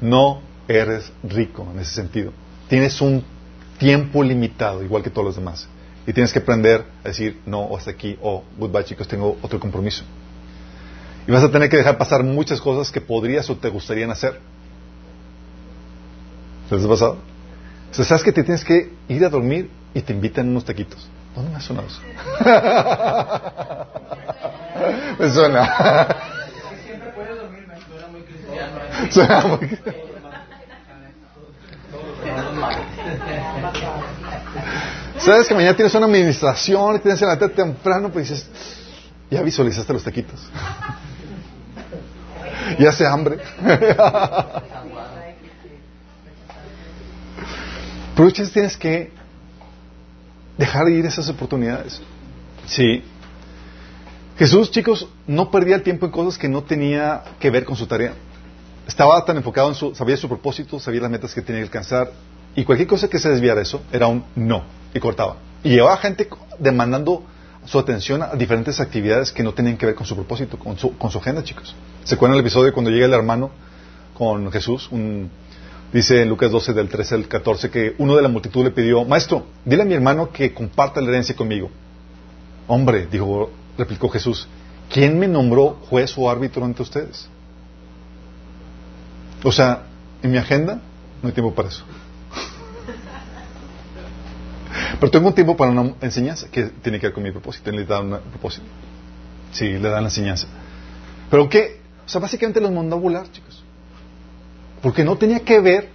No eres rico en ese sentido. Tienes un tiempo limitado, igual que todos los demás. Y tienes que aprender a decir, no, o hasta aquí, o goodbye, chicos, tengo otro compromiso. Y vas a tener que dejar pasar muchas cosas que podrías o te gustarían hacer. ¿Les ha pasado? O sea, sabes que te tienes que ir a dormir y te invitan unos taquitos. ¿Dónde me ha sonado eso? me suena. Siempre puedes dormir, me suena muy cristiano. Suena muy Sabes que mañana tienes una administración tienes que levantar temprano, pues dices, ya visualizaste los taquitos. ya hace hambre. Pero muchas tienes que dejar de ir esas oportunidades. Sí. Jesús, chicos, no perdía el tiempo en cosas que no tenía que ver con su tarea. Estaba tan enfocado en su, sabía su propósito, sabía las metas que tenía que alcanzar, y cualquier cosa que se desviara de eso era un no, y cortaba. Y llevaba gente demandando su atención a diferentes actividades que no tenían que ver con su propósito, con su, con su agenda, chicos. ¿Se acuerdan el episodio cuando llega el hermano con Jesús, Dice en Lucas 12 del 13 al 14 que uno de la multitud le pidió, maestro, dile a mi hermano que comparta la herencia conmigo. Hombre, dijo, replicó Jesús, ¿quién me nombró juez o árbitro entre ustedes? O sea, en mi agenda no hay tiempo para eso. Pero tengo un tiempo para una enseñanza que tiene que ver con mi propósito. Le dan un propósito. Sí, le dan la enseñanza. Pero que, o sea, básicamente los mandó a volar, chicos. Porque no tenía que ver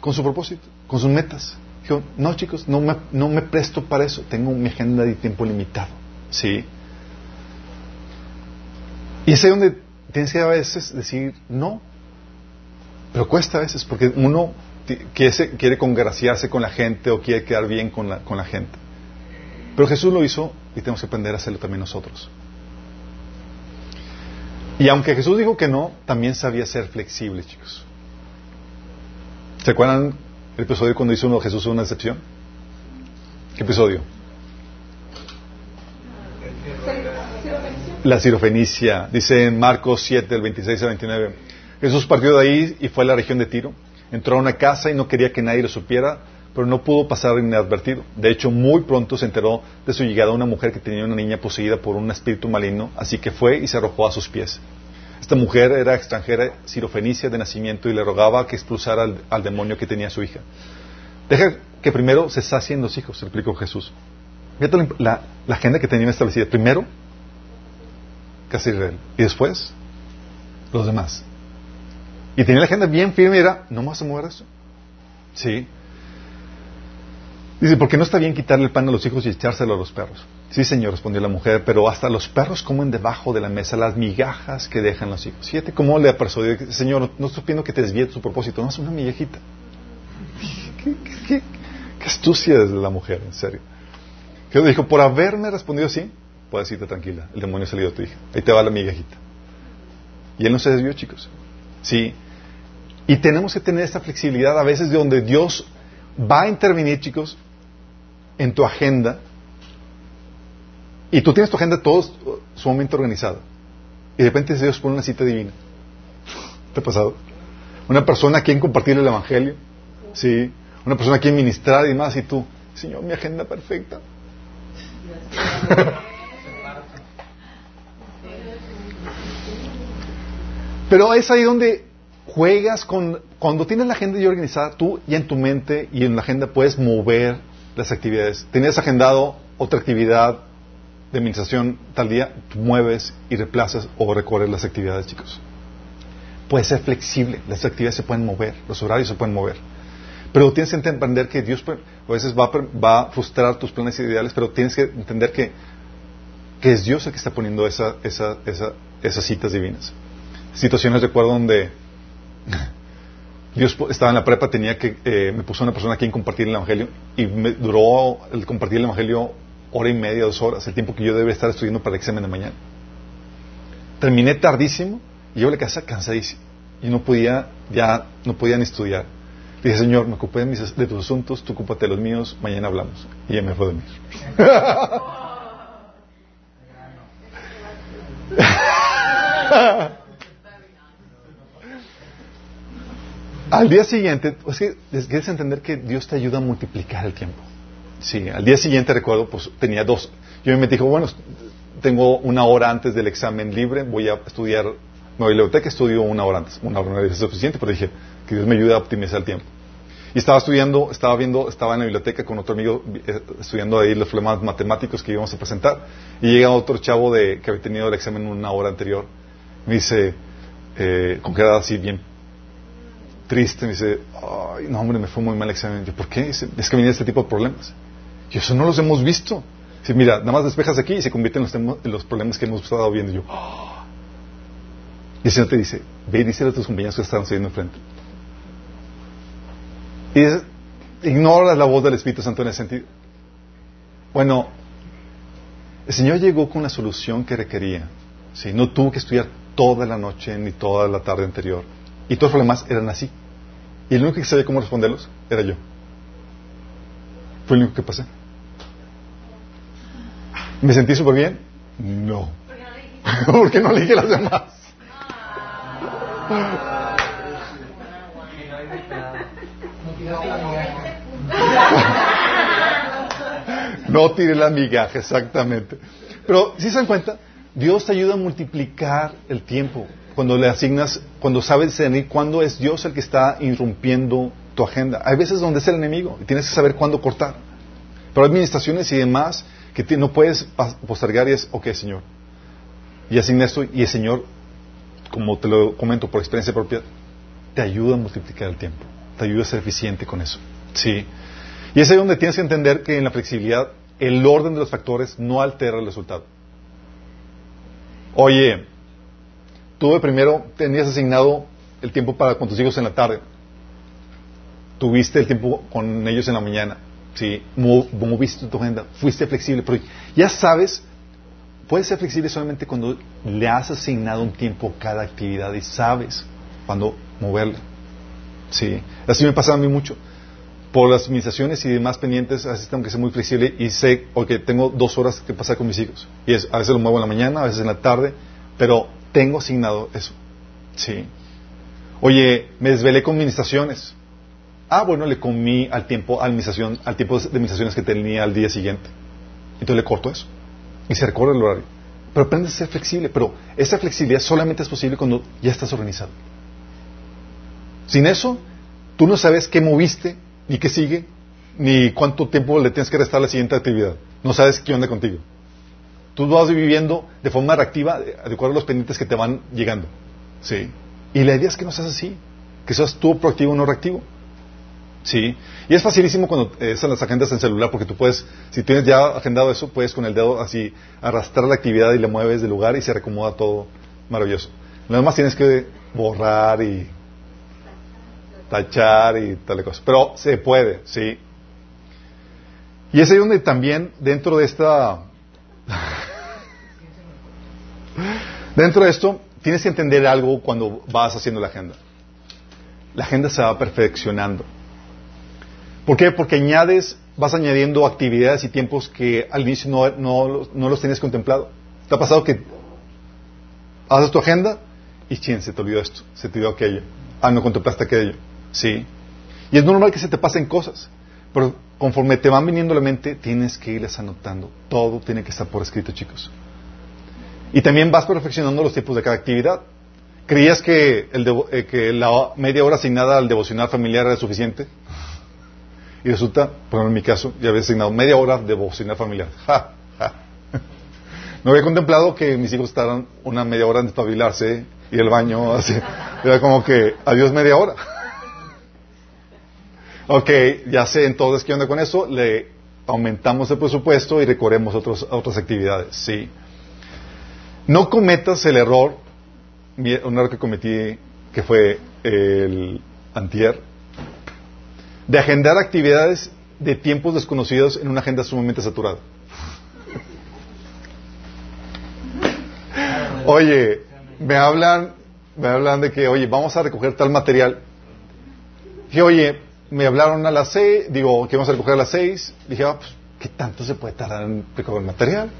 con su propósito, con sus metas. Dijo, no chicos, no me, no me presto para eso, tengo mi agenda de tiempo limitado. ¿Sí? Y es ahí donde tienes que a veces decir no. Pero cuesta a veces, porque uno quiere, quiere congraciarse con la gente o quiere quedar bien con la, con la gente. Pero Jesús lo hizo y tenemos que aprender a hacerlo también nosotros. Y aunque Jesús dijo que no, también sabía ser flexible, chicos. ¿Se acuerdan el episodio cuando hizo uno Jesús una excepción? ¿Qué episodio? La cirofenicia. Dice en Marcos 7, del 26 al 29. Jesús partió de ahí y fue a la región de Tiro. Entró a una casa y no quería que nadie lo supiera, pero no pudo pasar inadvertido. De hecho, muy pronto se enteró de su llegada una mujer que tenía una niña poseída por un espíritu maligno, así que fue y se arrojó a sus pies. Esta mujer era extranjera, cirofenicia de nacimiento, y le rogaba que expulsara al, demonio que tenía su hija. Deja que primero se sacien los hijos, explicó Jesús. Fíjate la, la agenda que tenía establecida. Primero, casi Israel. Y después, los demás. Y tenía la agenda bien firme y era, no vas a mover eso. Sí. Dice, porque no está bien quitarle el pan a los hijos y echárselo a los perros. Sí, señor, respondió la mujer, pero hasta los perros comen debajo de la mesa las migajas que dejan los hijos. Fíjate cómo le persuadió, señor, no estoy pidiendo que te desvíe de tu propósito, no es una migajita. ¿Qué, qué, astucia es la mujer, en serio. Que dijo, por haberme respondido así, puedes irte tranquila, el demonio ha salido de tu hija. Ahí te va la migajita. Y él no se desvió, chicos. Sí. Y tenemos que tener esta flexibilidad a veces de donde Dios va a intervenir, chicos, en tu agenda y tú tienes tu agenda todo sumamente organizada y de repente Dios pone una cita divina. ¿Te ha pasado? Una persona a quien compartir el Evangelio, ¿sí? Una persona a quien ministrar y demás y tú, Señor, mi agenda perfecta. Pero es ahí donde juegas con, cuando tienes la agenda ya organizada, tú ya en tu mente y en la agenda puedes mover las actividades. Tenías agendado otra actividad de administración tal día, mueves y reemplazas o recorres las actividades, chicos. Puede ser flexible, las actividades se pueden mover, los horarios se pueden mover. Pero tienes que entender que Dios a veces va, va a frustrar tus planes ideales, pero tienes que entender que, que es Dios el que está poniendo esa, esa, esa, esas citas divinas. Situaciones, recuerdo, donde Dios estaba en la prepa, tenía que, eh, me puso una persona a quien compartir el Evangelio y me duró el compartir el Evangelio hora y media, dos horas, el tiempo que yo debe estar estudiando para el examen de mañana. Terminé tardísimo y yo a la casa cansadísimo y no podía, ya no podía ni estudiar. dije, Señor, me ocupé de, de tus asuntos, tú ocúpate de los míos, mañana hablamos. Y ya me fue a dormir. Al día siguiente, es que quieres entender que Dios te ayuda a multiplicar el tiempo. Sí, al día siguiente recuerdo, pues tenía dos. Yo me dijo, bueno, tengo una hora antes del examen libre, voy a estudiar, la biblioteca, estudio una hora antes. Una hora no es suficiente, pero dije, que Dios me ayude a optimizar el tiempo. Y estaba estudiando, estaba viendo, estaba en la biblioteca con otro amigo eh, estudiando ahí los problemas matemáticos que íbamos a presentar. Y llega otro chavo de, que había tenido el examen una hora anterior. Me dice, eh, con quedada así bien triste, me dice, ay, no hombre, me fue muy mal el examen. Yo, ¿por qué? Dice, es que venía este tipo de problemas. Y eso no los hemos visto. Dice, mira, nada más despejas aquí y se convierten en los, problemas que hemos estado viendo. Yo, oh. y el Señor te dice, ve y díselo a tus compañeros que están siguiendo enfrente. Y es, ignora la voz del Espíritu Santo en ese sentido. Bueno, el Señor llegó con la solución que requería. ¿sí? No tuvo que estudiar toda la noche ni toda la tarde anterior. Y todos los problemas eran así. Y el único que sabía cómo responderlos era yo. Fue el único que pasé. ¿Me sentí súper bien? No. ¿Por qué no le dije las demás? No tiré la migaja, exactamente. Pero si se dan cuenta, Dios te ayuda a multiplicar el tiempo cuando le asignas, cuando sabes discernir cuándo es Dios el que está irrumpiendo tu agenda. Hay veces donde es el enemigo y tienes que saber cuándo cortar. Pero hay administraciones y demás que no puedes postergar y es, ok, Señor, y asigna esto y el Señor, como te lo comento por experiencia propia, te ayuda a multiplicar el tiempo, te ayuda a ser eficiente con eso. Sí. Y es ahí donde tienes que entender que en la flexibilidad el orden de los factores no altera el resultado. Oye, tú de primero tenías asignado el tiempo para con tus hijos en la tarde. Tuviste el tiempo con ellos en la mañana. Sí, moviste tu agenda, fuiste flexible, pero ya sabes, puedes ser flexible solamente cuando le has asignado un tiempo a cada actividad y sabes cuándo moverla. Sí, así me pasa a mí mucho. Por las administraciones y demás pendientes, a veces tengo que ser muy flexible y sé, que tengo dos horas que pasar con mis hijos. Y es, a veces lo muevo en la mañana, a veces en la tarde, pero tengo asignado eso. Sí. Oye, me desvelé con administraciones. Ah, bueno, le comí al tiempo, administración, al tiempo de administraciones que tenía al día siguiente. Entonces le corto eso. Y se recorre el horario. Pero aprende a ser flexible. Pero esa flexibilidad solamente es posible cuando ya estás organizado. Sin eso, tú no sabes qué moviste, ni qué sigue, ni cuánto tiempo le tienes que restar a la siguiente actividad. No sabes qué onda contigo. Tú vas viviendo de forma reactiva, de acuerdo a los pendientes que te van llegando. Sí. Y la idea es que no seas así. Que seas tú proactivo, no reactivo. Sí. Y es facilísimo cuando están las agendas en celular, porque tú puedes, si tienes ya agendado eso, puedes con el dedo así arrastrar la actividad y le mueves del lugar y se reacomoda todo maravilloso. Nada más tienes que borrar y tachar y tal cosa. Pero se puede, sí. Y es ahí donde también, dentro de esta. Dentro de esto, tienes que entender algo cuando vas haciendo la agenda. La agenda se va perfeccionando. ¿Por qué? Porque añades, vas añadiendo actividades y tiempos que al inicio no, no, los tienes contemplado. ¿Te ha pasado que haces tu agenda y ching, se te olvidó esto, se te olvidó aquello? Ah, no contemplaste aquello. Sí. Y es normal que se te pasen cosas. Pero conforme te van viniendo la mente, tienes que irles anotando. Todo tiene que estar por escrito, chicos. Y también vas perfeccionando los tipos de cada actividad. ¿Creías que, el eh, que la media hora asignada al devocional familiar era suficiente? Y resulta, por ejemplo, en mi caso, ya había asignado media hora de devocional familiar. No había contemplado que mis hijos estaban una media hora en espabilarse y el baño. Era como que, adiós media hora. Ok, ya sé entonces qué onda con eso, le aumentamos el presupuesto y recorremos otros, otras actividades, sí. No cometas el error, un error que cometí, que fue el antier, de agendar actividades de tiempos desconocidos en una agenda sumamente saturada. Oye, me hablan, me hablan de que, oye, vamos a recoger tal material. Dije, oye, me hablaron a las seis, digo, que vamos a recoger a las seis. Dije, ah, pues, ¿qué tanto se puede tardar en recoger material?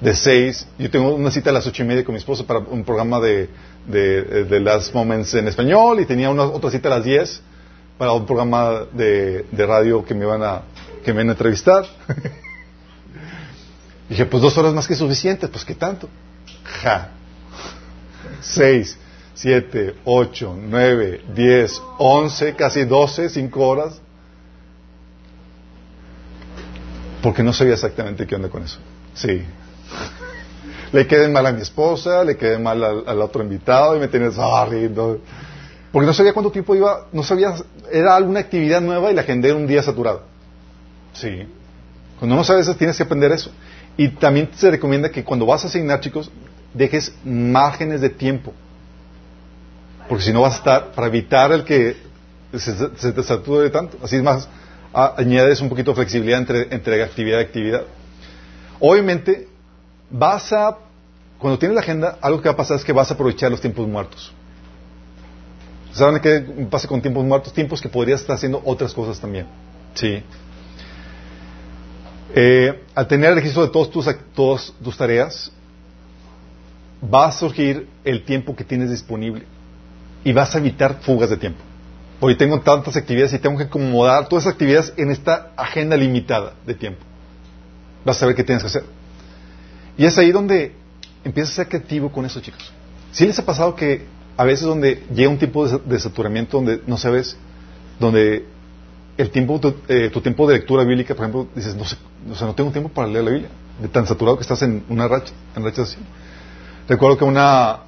De seis, yo tengo una cita a las ocho y media con mi esposo para un programa de, de, de Last Moments en español y tenía una, otra cita a las diez para un programa de, de radio que me van a, que me van a entrevistar. Dije, pues dos horas más que suficiente, pues ¿qué tanto? Ja. Seis. 7, 8, 9, 10, 11, casi 12, 5 horas. Porque no sabía exactamente qué onda con eso. Sí. Le quedé mal a mi esposa, le quedé mal al, otro invitado y me tenía sorry. Porque no sabía cuánto tiempo iba, no sabía, era alguna actividad nueva y la agendé un día saturado. Sí. Cuando no sabes eso, tienes que aprender eso. Y también se recomienda que cuando vas a asignar, chicos, dejes márgenes de tiempo. Porque si no vas a estar, para evitar el que se, te sature tanto. Así es más, añades un poquito de flexibilidad entre, entre actividad y actividad. Obviamente, vas a, cuando tienes la agenda, algo que va a pasar es que vas a aprovechar los tiempos muertos. ¿Saben qué pasa con tiempos muertos? Tiempos que podrías estar haciendo otras cosas también. Sí. Eh, al tener el registro de todas tus, todas tus tareas, va a surgir el tiempo que tienes disponible y vas a evitar fugas de tiempo. Hoy tengo tantas actividades y tengo que acomodar todas esas actividades en esta agenda limitada de tiempo. Vas a saber qué tienes que hacer. Y es ahí donde empiezas a ser creativo con eso, chicos. ¿Sí les ha pasado que a veces donde llega un tipo de, saturamiento donde no sabes, donde el tiempo, eh, tu, tiempo de lectura bíblica, por ejemplo, dices, no sé, o sea, no tengo tiempo para leer la Biblia, de tan saturado que estás en una racha, en rachas así. Recuerdo que una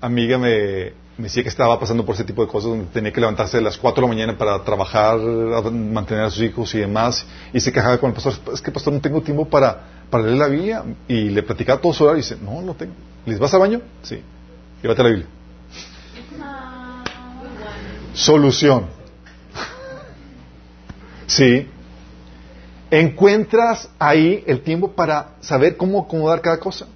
amiga me, me decía que estaba pasando por ese tipo de cosas donde tenía que levantarse a las 4 de la mañana para trabajar, mantener a sus hijos y demás. Y se quejaba con el pastor, es que pastor no tengo tiempo para, para leer la Biblia. Y le platicaba todo su horario y dice, no, no tengo. ¿Les vas al baño? Sí. Llévate la Biblia. Solución. sí. Encuentras ahí el tiempo para saber cómo acomodar cada cosa.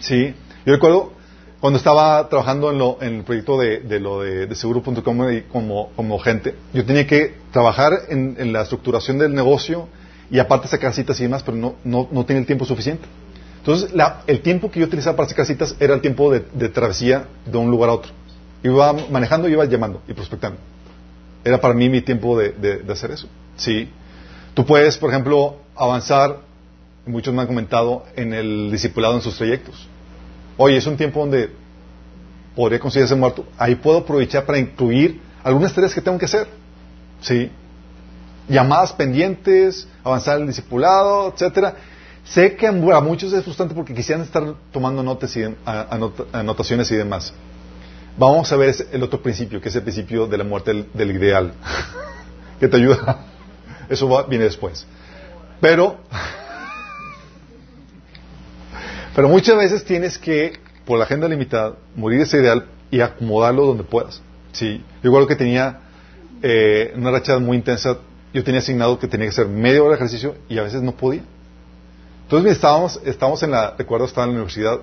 Sí. Yo recuerdo cuando estaba trabajando en, lo, en el proyecto de, de lo de, de seguro.com como, como gente, yo tenía que trabajar en, en, la estructuración del negocio y aparte sacar citas y demás, pero no, no, no tenía el tiempo suficiente. Entonces, la, el tiempo que yo utilizaba para sacar citas era el tiempo de, de travesía de un lugar a otro. Iba manejando iba llamando y prospectando. Era para mí mi tiempo de, de, hacer eso. Sí. Tú puedes, por ejemplo, avanzar, muchos me han comentado, en el discipulado en sus trayectos. Oye, es un tiempo donde podría considerarse muerto. Ahí puedo aprovechar para incluir algunas tareas que tengo que hacer. Sí. Llamadas pendientes, avanzar el discipulado, etcétera. Sé que a muchos es frustrante porque quisieran estar tomando notas y, anotaciones y demás. Vamos a ver el otro principio, que es el principio de la muerte del, ideal, que te ayuda. Eso viene después. Pero pero muchas veces tienes que, por la agenda limitada, morir ese ideal y acomodarlo donde puedas. Sí. Yo recuerdo que tenía eh, una racha muy intensa. Yo tenía asignado que tenía que hacer media hora de ejercicio y a veces no podía. Entonces estábamos, estábamos en la, recuerdo, estaba en la universidad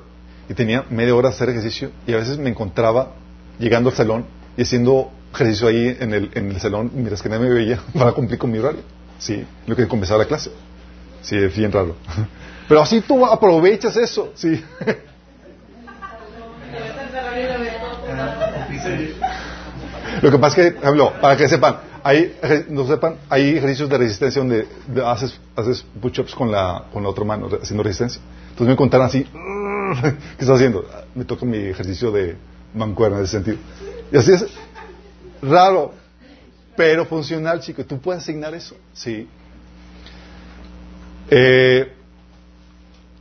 y tenía media hora de hacer ejercicio y a veces me encontraba llegando al salón y haciendo ejercicio ahí en el, en el salón mientras que nadie me veía para cumplir con mi horario. Sí, lo que comenzaba la clase. Sí, bien raro. Pero así tú aprovechas eso, sí. Lo que pasa es que, ejemplo, para que sepan, hay, no sepan, hay ejercicios de resistencia donde haces, haces push-ups con la, con la otra mano, haciendo resistencia. Entonces me contaron así, ¿qué estás haciendo? Me toca mi ejercicio de mancuerna en ese sentido. Y así es raro, pero funcional, chico. Tú puedes asignar eso, sí. Eh,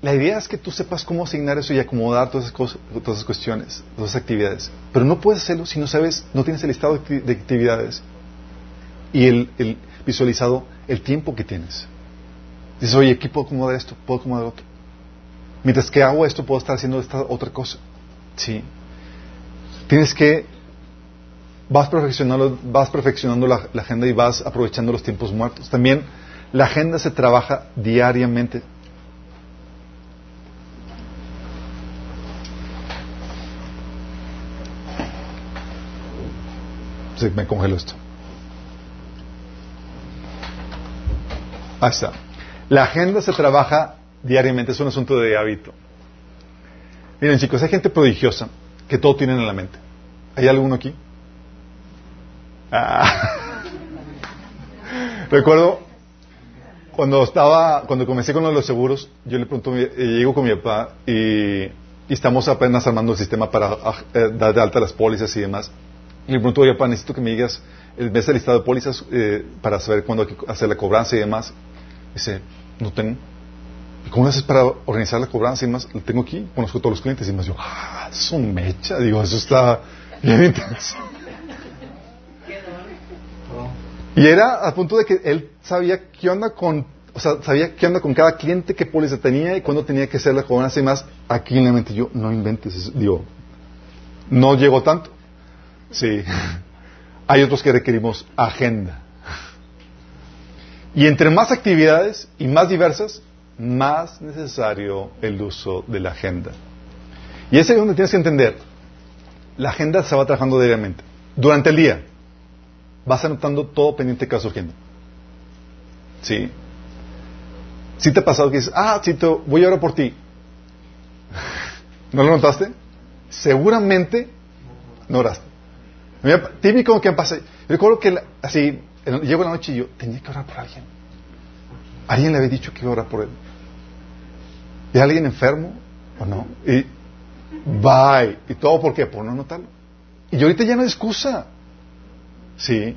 la idea es que tú sepas cómo asignar eso y acomodar todas esas, cosas, todas esas cuestiones, todas esas actividades. Pero no puedes hacerlo si no sabes, no tienes el listado de actividades y el, visualizado el tiempo que tienes. Dices, oye, aquí puedo acomodar esto, puedo acomodar otro. Mientras que hago esto, puedo estar haciendo esta otra cosa. Sí. Tienes que vas perfeccionando, vas perfeccionando la, agenda y vas aprovechando los tiempos muertos. También la agenda se trabaja diariamente. Me congeló esto. Ahí está. La agenda se trabaja diariamente, es un asunto de hábito. Miren chicos, hay gente prodigiosa que todo tienen en la mente. ¿Hay alguno aquí? Ah. Recuerdo cuando estaba, cuando comencé con los seguros, yo le pregunto, eh, llego con mi papá y, estamos apenas armando el sistema para ah, eh, dar de alta las pólizas y demás. Y le pregunto, oye, papá, necesito que me digas, ¿ves el listado de pólizas eh, para saber cuándo hay que hacer la cobranza y demás? Dice, no tengo. ¿Y cómo haces para organizar la cobranza y demás? Lo tengo aquí, conozco a todos los clientes y más. Yo, ah, es un mecha. Digo, eso está bien intenso. Y era a punto de que él sabía qué onda con, o sea, sabía qué onda con cada cliente, qué póliza tenía y cuándo tenía que hacer la cobranza y más. Aquí en la yo, no inventes, digo, no llego tanto. Sí. Hay otros que requerimos agenda. Y entre más actividades y más diversas, más necesario el uso de la agenda. Y ese es donde tienes que entender. La agenda se va trabajando diariamente. Durante el día vas anotando todo pendiente que va surgiendo. ¿Sí? ¿Sí te ha pasado que dices, ah, Chito, voy ahora por ti? ¿No lo notaste? Seguramente no oraste. Típico que pasa. recuerdo que así, llego la noche y yo tenía que orar por alguien. Alguien le había dicho que iba a orar por él. ¿Y alguien enfermo o no? Y bye. ¿Y todo por qué? Por no anotarlo. Y yo ahorita ya no hay excusa. Sí.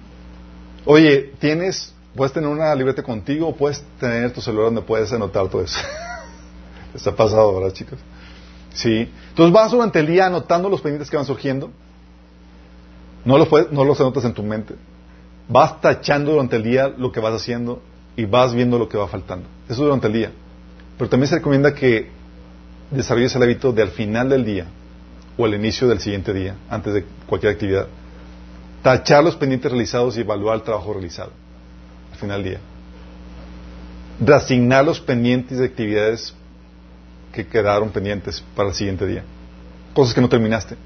Oye, tienes, puedes tener una libreta contigo o puedes tener tu celular donde puedes anotar todo eso. ¿Les ha pasado, verdad, chicos? ¿Sí? Entonces vas durante el día anotando los pendientes que van surgiendo. No los, los anotas en tu mente. Vas tachando durante el día lo que vas haciendo y vas viendo lo que va faltando. Eso durante el día. Pero también se recomienda que desarrolles el hábito de al final del día o al inicio del siguiente día, antes de cualquier actividad, tachar los pendientes realizados y evaluar el trabajo realizado al final del día. Reasignar los pendientes de actividades que quedaron pendientes para el siguiente día. Cosas que no terminaste,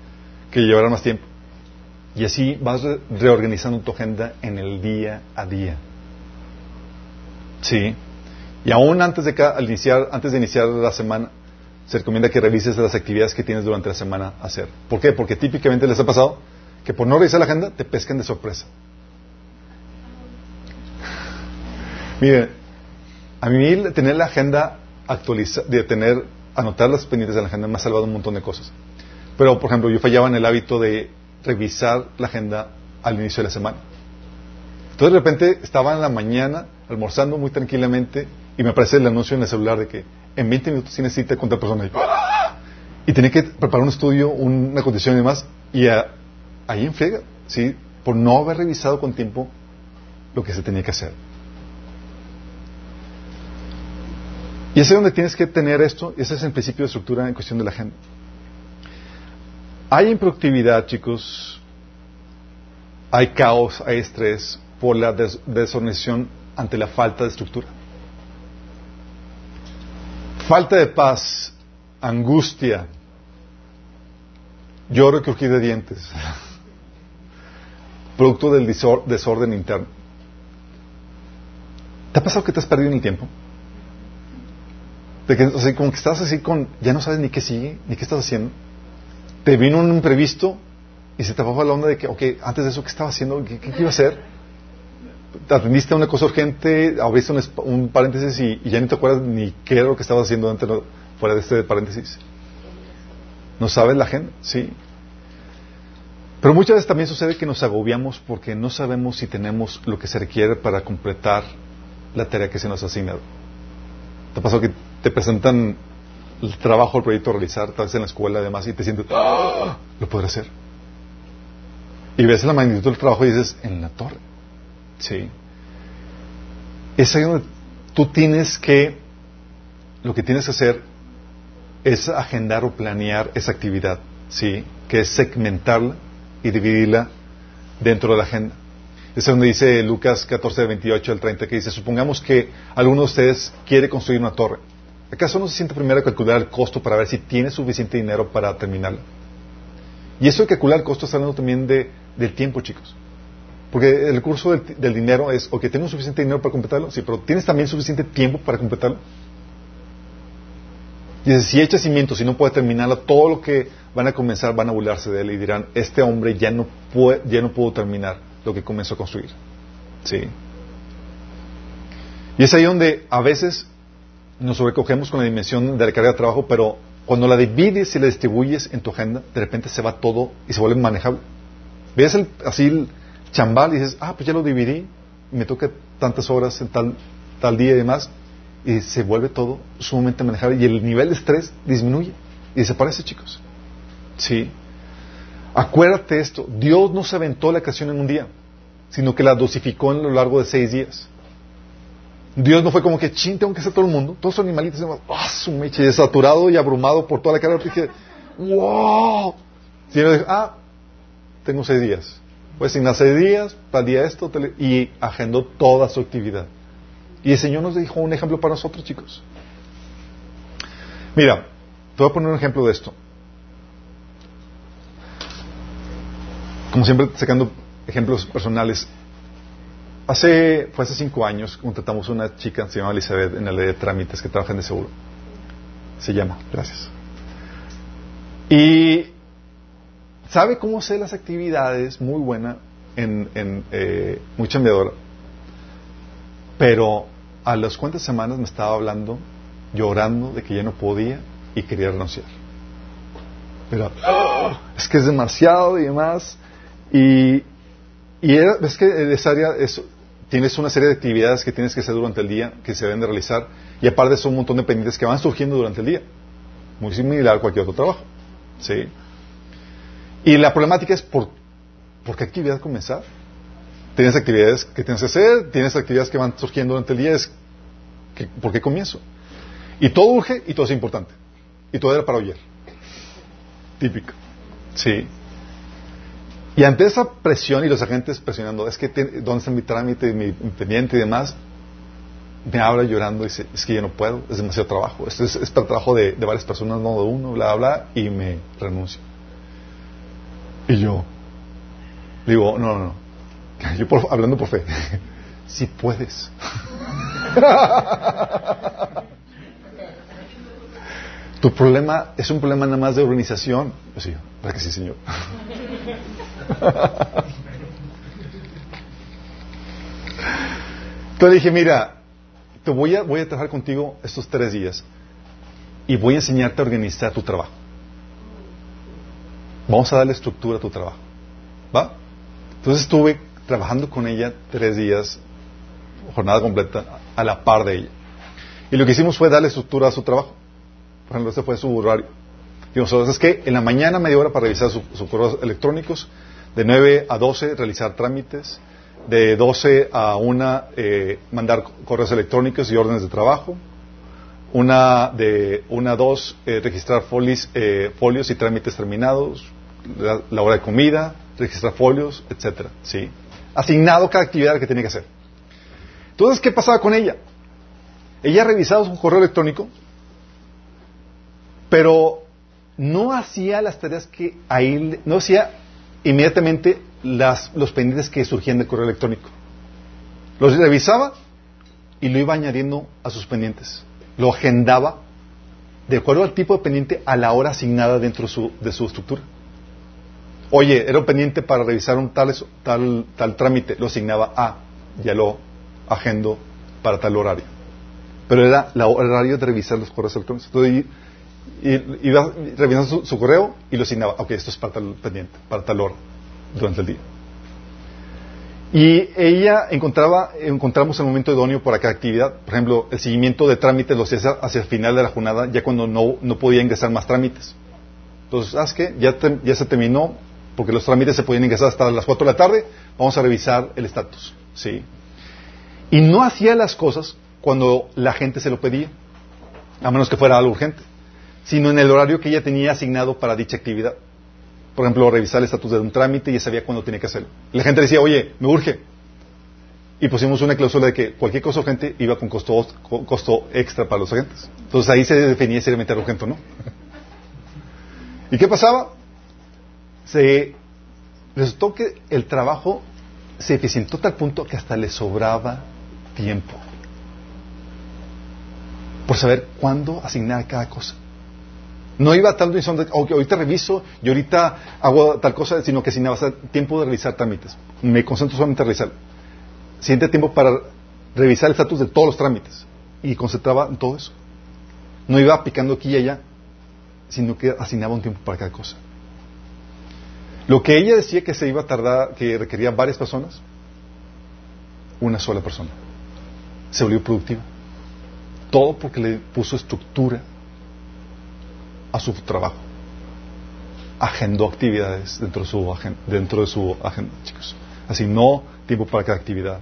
que llevarán más tiempo. Y así vas reorganizando tu agenda en el día a día. Sí. Y aún antes de, iniciar, antes de iniciar la semana, se recomienda que revises las actividades que tienes durante la semana a hacer. ¿Por qué? Porque típicamente les ha pasado que por no revisar la agenda te pescan de sorpresa. Miren, a mí tener la agenda actualizada, de tener, anotar las pendientes de la agenda me ha salvado un montón de cosas. Pero, por ejemplo, yo fallaba en el hábito de revisar la agenda al inicio de la semana. Entonces, de repente, estaba en la mañana almorzando muy tranquilamente y me aparece el anuncio en el celular de que en 20 minutos tienes cita con otra persona. Y, tenía que preparar un estudio, una condición y demás. Y ahí en ¿sí? Por no haber revisado con tiempo lo que se tenía que hacer. Y ese es donde tienes que tener esto, ese es el principio de estructura en cuestión de la agenda. Hay improductividad, chicos, hay caos, hay estrés por la desorganización ante la falta de estructura. Falta de paz, angustia, lloro que de dientes, producto del desorden interno. ¿Te ha pasado que te has perdido en el tiempo? De que, o sea, como que estás así con, ya no sabes ni qué sigue, ni qué estás haciendo. Te vino un imprevisto y se te fue la onda de que, ok, antes de eso, ¿qué estaba haciendo? ¿Qué, iba a hacer? Atendiste a una cosa urgente, abriste un, un paréntesis y, ya ni te acuerdas ni qué era lo que estabas haciendo antes, fuera de este paréntesis. ¿No sabes la gente? Sí. Pero muchas veces también sucede que nos agobiamos porque no sabemos si tenemos lo que se requiere para completar la tarea que se nos ha asignado. ¿Te ha pasado que te presentan el trabajo, el proyecto a realizar, tal vez en la escuela además, y te sientes, ¡Ah! lo podré hacer. Y ves la magnitud del trabajo y dices, en la torre. Sí. Es ahí donde tú tienes que, lo que tienes que hacer es agendar o planear esa actividad, ¿sí? Que es segmentarla y dividirla dentro de la agenda. Es donde dice Lucas 14, 28 al 30, que dice, supongamos que alguno de ustedes quiere construir una torre. ¿Acaso no se siente primero a calcular el costo para ver si tiene suficiente dinero para terminarlo? Y eso de calcular el costo está hablando también de, del tiempo, chicos. Porque el curso del, dinero es, ok, ¿tengo suficiente dinero para completarlo? Sí, pero ¿tienes también suficiente tiempo para completarlo? Y dice, si echa cimientos y no puede terminarlo, todo lo que van a comenzar van a burlarse de él y dirán, este hombre ya no, puede, ya no pudo terminar lo que comenzó a construir. ¿Sí? Y es ahí donde a veces nos sobrecogemos con la dimensión de la carga de trabajo, pero cuando la divides y la distribuyes en tu agenda, de repente se va todo y se vuelve manejable. Ves el, así el chambal y dices, ah, pues ya lo dividí, me toca tantas horas en tal, tal día y demás, y se vuelve todo sumamente manejable y el nivel de estrés disminuye y desaparece, chicos. Sí. Acuérdate esto, Dios no se aventó la creación en un día, sino que la dosificó en lo largo de seis días. Dios no fue como que, ching, tengo que hacer todo el mundo. Todos los animalitos, ¡ah, su meche! Saturado y abrumado por toda la cara. Dije, ¡wow! Sino dijo, ah, tengo seis días. Pues sin seis días, tal día esto, y agendó toda su actividad. Y el Señor nos dijo un ejemplo para nosotros, chicos. Mira, te voy a poner un ejemplo de esto. Como siempre, sacando ejemplos personales. Hace, fue hace cinco años, contratamos una chica, se llama Elizabeth, en la ley de trámites, que trabaja en de seguro. Se llama, gracias. Y sabe cómo hacer las actividades, muy buena, en, en eh, muy chambeadora. Pero a las cuantas semanas me estaba hablando, llorando de que ya no podía y quería renunciar. Pero ¡ah! es que es demasiado y demás. Y, y es que esa área es, tienes una serie de actividades que tienes que hacer durante el día, que se deben de realizar, y aparte son un montón de pendientes que van surgiendo durante el día. muy similar a cualquier otro trabajo. ¿Sí? Y la problemática es por, por qué actividad comenzar. Tienes actividades que tienes que hacer, tienes actividades que van surgiendo durante el día, es que, ¿por qué comienzo? Y todo urge y todo es importante. Y todo era para ayer. Típico. Sí. Y ante esa presión y los agentes presionando, es que, ¿dónde está mi trámite, mi pendiente y demás? Me habla llorando y dice, es que yo no puedo, es demasiado trabajo. Esto es, para trabajo de, varias personas, no de uno, bla, bla, y me renuncio. Y yo digo, no, no, no. Yo hablando por fe, si puedes. tu problema es un problema nada más de organización. Pues sí, ¿verdad que sí, Señor? Entonces dije, mira, te voy a, voy a trabajar contigo estos tres días y voy a enseñarte a organizar tu trabajo. Vamos a darle estructura a tu trabajo. ¿Va? Entonces estuve trabajando con ella tres días, jornada completa, a la par de ella. Y lo que hicimos fue darle estructura a su trabajo. Por ejemplo, ese fue su horario. Y es que en la mañana media hora para revisar sus correos electrónicos, de 9 a 12 realizar trámites, de 12 a 1 eh, mandar correos electrónicos y órdenes de trabajo, una de 1 a 2 eh, registrar folios, eh, folios y trámites terminados, la, hora de comida, registrar folios, etcétera, ¿sí? Asignado cada actividad que tenía que hacer. Entonces, ¿qué pasaba con ella? Ella revisaba su correo electrónico, pero no hacía las tareas que ahí, no hacía inmediatamente las, los pendientes que surgían del correo electrónico. Los revisaba y lo iba añadiendo a sus pendientes. Lo agendaba de acuerdo al tipo de pendiente a la hora asignada dentro de su, estructura. Oye, era un pendiente para revisar un tal, tal, tal trámite, lo asignaba a, ya lo agendo para tal horario. Pero era el horario de revisar los correos electrónicos. Entonces, iba revisando su, correo y lo asignaba. Ok, esto es para tal pendiente, para tal hora, durante el día. Y ella encontraba, encontramos el momento idóneo para cada actividad. Por ejemplo, el seguimiento de trámites lo hacía hacia el final de la jornada, ya cuando no, no podía ingresar más trámites. Entonces, ¿sabes qué? Ya, ya se terminó, porque los trámites se podían ingresar hasta las 4 de la tarde, vamos a revisar el estatus. ¿sí? Y no hacía las cosas cuando la gente se lo pedía, a menos que fuera algo urgente sino en el horario que ella tenía asignado para dicha actividad. Por ejemplo, revisar el estatus de un trámite y ya sabía cuándo tenía que hacerlo. la gente decía, oye, me urge. Y pusimos una cláusula de que cualquier cosa urgente iba con costo, costo extra para los agentes. Entonces ahí se definía si era meter urgente o no. ¿Y qué pasaba? Se resultó que el trabajo se eficientó tal punto que hasta le sobraba tiempo por saber cuándo asignar cada cosa. No iba a tal visión de, okay, ahorita reviso y ahorita hago tal cosa, sino que sin nada, tiempo de realizar trámites. Me concentro solamente en revisar. Siente tiempo para revisar el estatus de todos los trámites. Y concentraba en todo eso. No iba picando aquí y allá, sino que asignaba un tiempo para cada cosa. Lo que ella decía que se iba a tardar, que requería varias personas, una sola persona. Se volvió productiva. Todo porque le puso estructura a su trabajo. Agendó actividades dentro de su agenda, dentro de su agenda, chicos. Así no tiempo para cada actividad.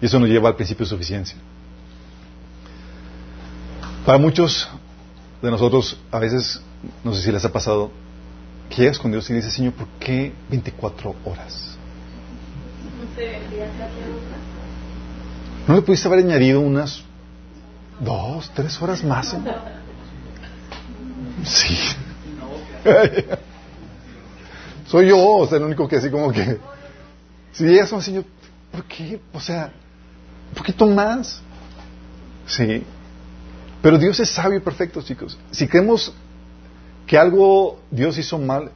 Y eso nos lleva al principio de suficiencia. Para muchos de nosotros, a veces, no sé si les ha pasado, que llegas con Dios y dices, Señor, ¿por qué 24 horas? ¿No le pudiste haber añadido unas dos, tres horas más? Sí. Soy yo, o sea, el único que así como que... Si llegas a un Señor, ¿por qué? O sea, un poquito más. Sí. Pero Dios es sabio y perfecto, chicos. Si creemos que algo Dios hizo mal,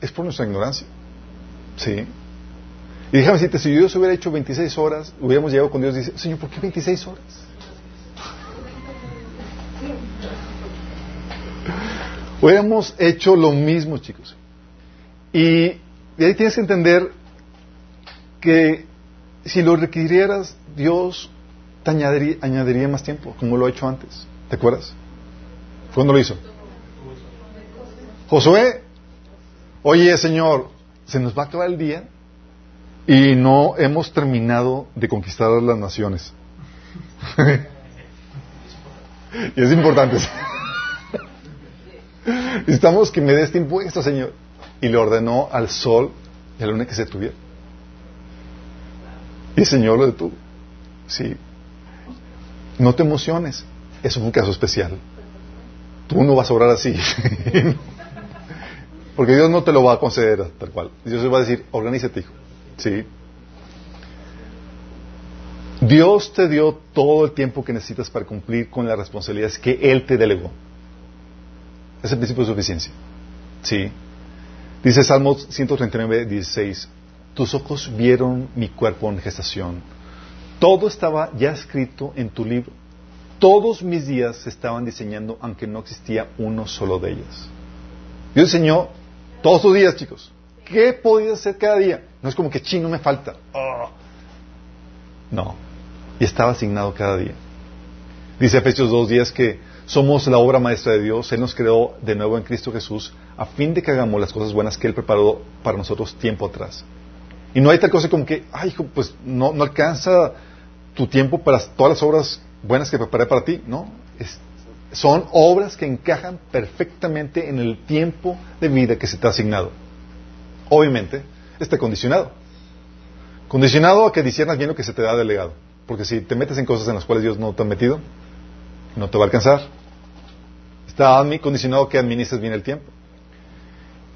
es por nuestra ignorancia. Sí. Y déjame decirte, si Dios hubiera hecho 26 horas, hubiéramos llegado con Dios y dice, Señor, ¿por qué 26 horas? Hubiéramos hecho lo mismo, chicos. Y, ahí tienes que entender que si lo requirieras, Dios te añadiría, más tiempo, como lo ha hecho antes. ¿Te acuerdas? ¿Cuándo lo hizo? Josué, oye Señor, se nos va a acabar el día y no hemos terminado de conquistar las naciones. y es importante. Necesitamos que me des tiempo extra, Señor. Y le ordenó al sol y a la luna que se tuviera. Y el Señor lo detuvo. Sí. No te emociones. Eso fue un caso especial. Tú no vas a orar así. Porque Dios no te lo va a conceder tal cual. Dios te va a decir, organízate, hijo. Sí. Dios te dio todo el tiempo que necesitas para cumplir con las responsabilidades que Él te delegó. Es el principio de suficiencia. Sí. Dice Salmos 139, 16. Tus ojos vieron mi cuerpo en gestación. Todo estaba ya escrito en tu libro. Todos mis días se estaban diseñando, aunque no existía uno solo de ellos. Dios diseñó todos tus días, chicos. ¿Qué podías hacer cada día? No es como que chino me falta. Ah. No. Y estaba asignado cada día. Dice Efesios 2 días que somos la obra maestra de Dios. Él nos creó de nuevo en Cristo Jesús a fin de que hagamos las cosas buenas que Él preparó para nosotros tiempo atrás. Y no hay tal cosa como que, ay, hijo, pues no, alcanza tu tiempo para todas las obras buenas que preparé para ti. No. Son obras que encajan perfectamente en el tiempo de vida que se te ha asignado. Obviamente, está condicionado. Condicionado a que disiernas bien lo que se te da delegado. Porque si te metes en cosas en las cuales Dios no te ha metido, no te va a alcanzar. Está condicionado que administres bien el tiempo.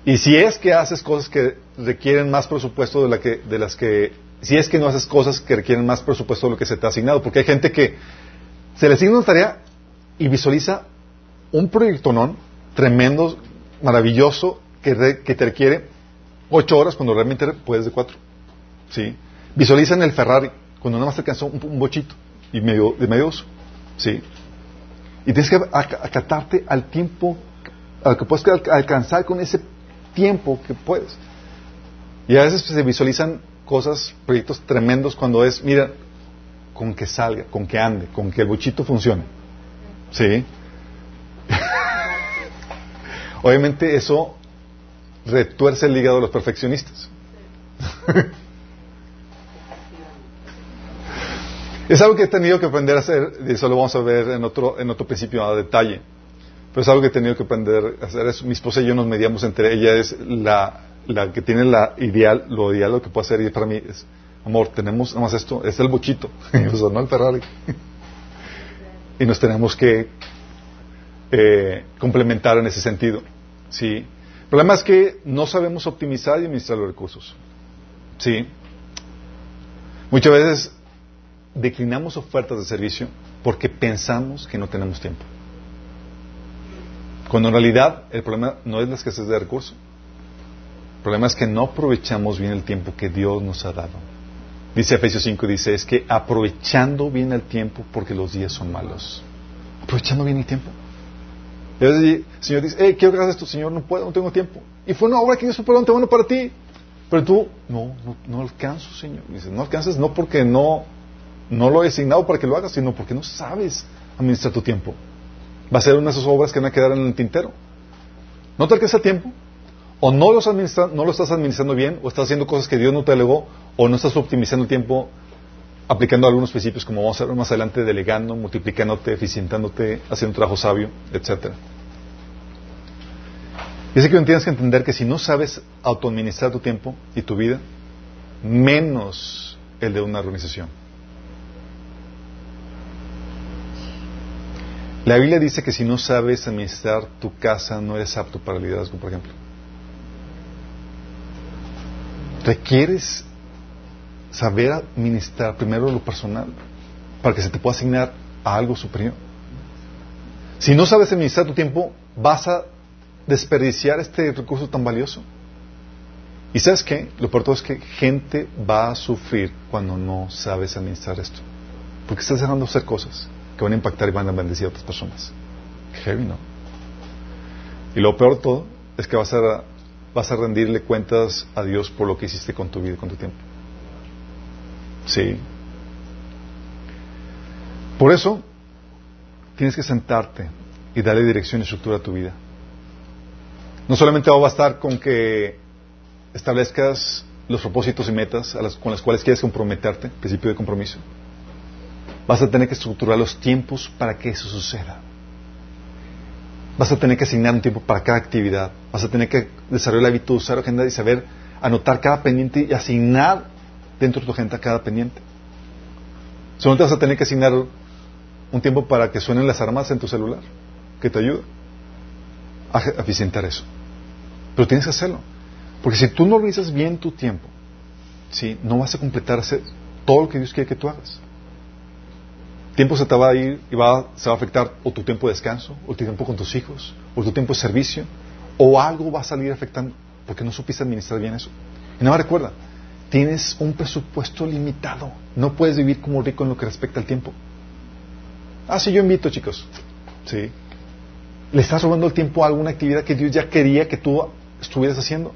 Y si es que haces cosas que requieren más presupuesto de, la que, de las que... Si es que no haces cosas que requieren más presupuesto de lo que se te ha asignado. Porque hay gente que se le asigna una tarea y visualiza un proyecto non tremendo, maravilloso, que, que, te requiere ocho horas cuando realmente puedes de cuatro. ¿Sí? Visualizan el Ferrari cuando nada más te alcanzó un, bochito y medio, de medio uso. ¿Sí? Y tienes que acatarte al tiempo, al que puedes alcanzar con ese tiempo que puedes. Y a veces se visualizan cosas, proyectos tremendos cuando es, mira, con que salga, con que ande, con que el bochito funcione. ¿Sí? Obviamente eso retuerce el hígado de los perfeccionistas. es algo que he tenido que aprender a hacer, y eso lo vamos a ver en otro, en otro principio a detalle. Pero es algo que he tenido que aprender a hacer. Es, mi esposa y yo nos mediamos entre ella, es la, la que tiene la ideal, lo ideal, lo que puede hacer, y para mí es, amor, tenemos nada más esto, es el bochito, no el Ferrari y nos tenemos que eh, complementar en ese sentido. ¿sí? El problema es que no sabemos optimizar y administrar los recursos. ¿sí? Muchas veces declinamos ofertas de servicio porque pensamos que no tenemos tiempo. Cuando en realidad el problema no es la escasez de recursos. El problema es que no aprovechamos bien el tiempo que Dios nos ha dado. Dice Efesios 5, dice, es que aprovechando bien el tiempo porque los días son malos. Aprovechando bien el tiempo. El Señor dice, hey, quiero que hagas esto, Señor, no puedo, no tengo tiempo. Y fue una obra que Dios superante bueno para ti. Pero tú, no, no, no alcanzo, Señor. dice, no alcanzas no porque no, no lo he asignado para que lo hagas, sino porque no sabes administrar tu tiempo. Va a ser una de esas obras que van a quedar en el tintero. No te alcanza tiempo, o no, los no lo estás administrando bien, o estás haciendo cosas que Dios no te delegó, o no estás optimizando el tiempo aplicando algunos principios, como vamos a ver más adelante, delegando, multiplicándote, eficientándote, haciendo un trabajo sabio, etc. Y es que tienes que entender que si no sabes autoadministrar tu tiempo y tu vida, menos el de una organización. La Biblia dice que si no sabes administrar tu casa, no eres apto para el liderazgo, por ejemplo. requieres saber administrar primero lo personal para que se te pueda asignar a algo superior. Si no sabes administrar tu tiempo, vas a desperdiciar este recurso tan valioso. ¿Y sabes qué? Lo peor todo es que gente va a sufrir cuando no sabes administrar esto. Porque estás dejando de hacer cosas que van a impactar y van a bendecir a otras personas. Heavy, ¿no? Y lo peor de todo es que vas a vas a rendirle cuentas a Dios por lo que hiciste con tu vida y con tu tiempo. Sí. Por eso, tienes que sentarte y darle dirección y estructura a tu vida. No solamente va a bastar con que establezcas los propósitos y metas con las cuales quieres comprometerte, principio de compromiso. Vas a tener que estructurar los tiempos para que eso suceda. Vas a tener que asignar un tiempo para cada actividad. Vas a tener que desarrollar el hábito de usar la agenda y saber anotar cada pendiente y asignar dentro de tu agenda cada pendiente. Solo te vas a tener que asignar un tiempo para que suenen las armas en tu celular, que te ayude a eficientar eso. Pero tienes que hacerlo. Porque si tú no organizas bien tu tiempo, ¿sí? no vas a completar todo lo que Dios quiere que tú hagas. Tiempo se te va a ir y va, se va a afectar o tu tiempo de descanso, o tu tiempo con tus hijos, o tu tiempo de servicio, o algo va a salir afectando porque no supiste administrar bien eso. Y nada, recuerda, tienes un presupuesto limitado. No puedes vivir como rico en lo que respecta al tiempo. Ah, sí, yo invito, chicos. Sí. Le estás robando el tiempo a alguna actividad que Dios ya quería que tú estuvieras haciendo.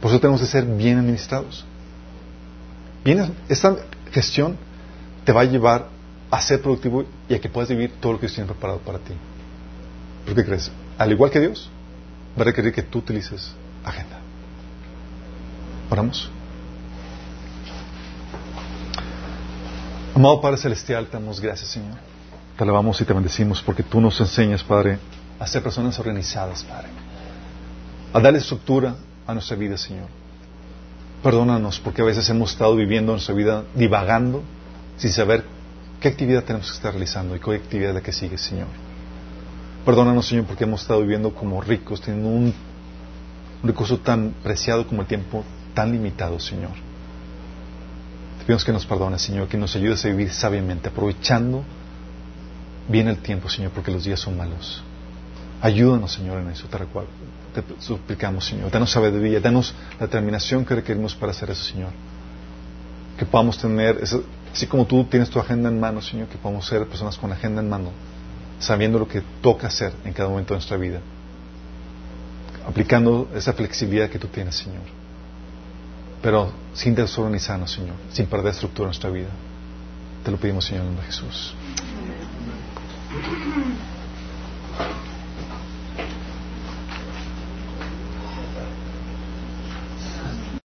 Por eso tenemos que ser bien administrados. Bien, esta gestión te va a llevar a ser productivo y a que puedas vivir todo lo que Dios tiene preparado para ti. ¿Por qué crees? Al igual que Dios, va a requerir que tú utilices agenda. Oramos. Amado Padre Celestial, te damos gracias, Señor. Te alabamos y te bendecimos porque tú nos enseñas, Padre, a ser personas organizadas, Padre. A darle estructura a nuestra vida, Señor. Perdónanos porque a veces hemos estado viviendo nuestra vida divagando sin saber qué actividad tenemos que estar realizando y qué actividad es la que sigue, Señor. Perdónanos, Señor, porque hemos estado viviendo como ricos, teniendo un, recurso tan preciado como el tiempo, tan limitado, Señor. Te pedimos que nos perdones, Señor, que nos ayudes a vivir sabiamente, aprovechando bien el tiempo, Señor, porque los días son malos. Ayúdanos, Señor, en eso, te recuerdo te suplicamos, Señor. Danos sabiduría, danos la determinación que requerimos para hacer eso, Señor. Que podamos tener, Así como tú tienes tu agenda en mano, Señor, que podamos ser personas con agenda en mano, sabiendo lo que toca hacer en cada momento de nuestra vida, aplicando esa flexibilidad que tú tienes, Señor, pero sin desorganizarnos, Señor, sin perder estructura en nuestra vida. Te lo pedimos, Señor, en el nombre de Jesús.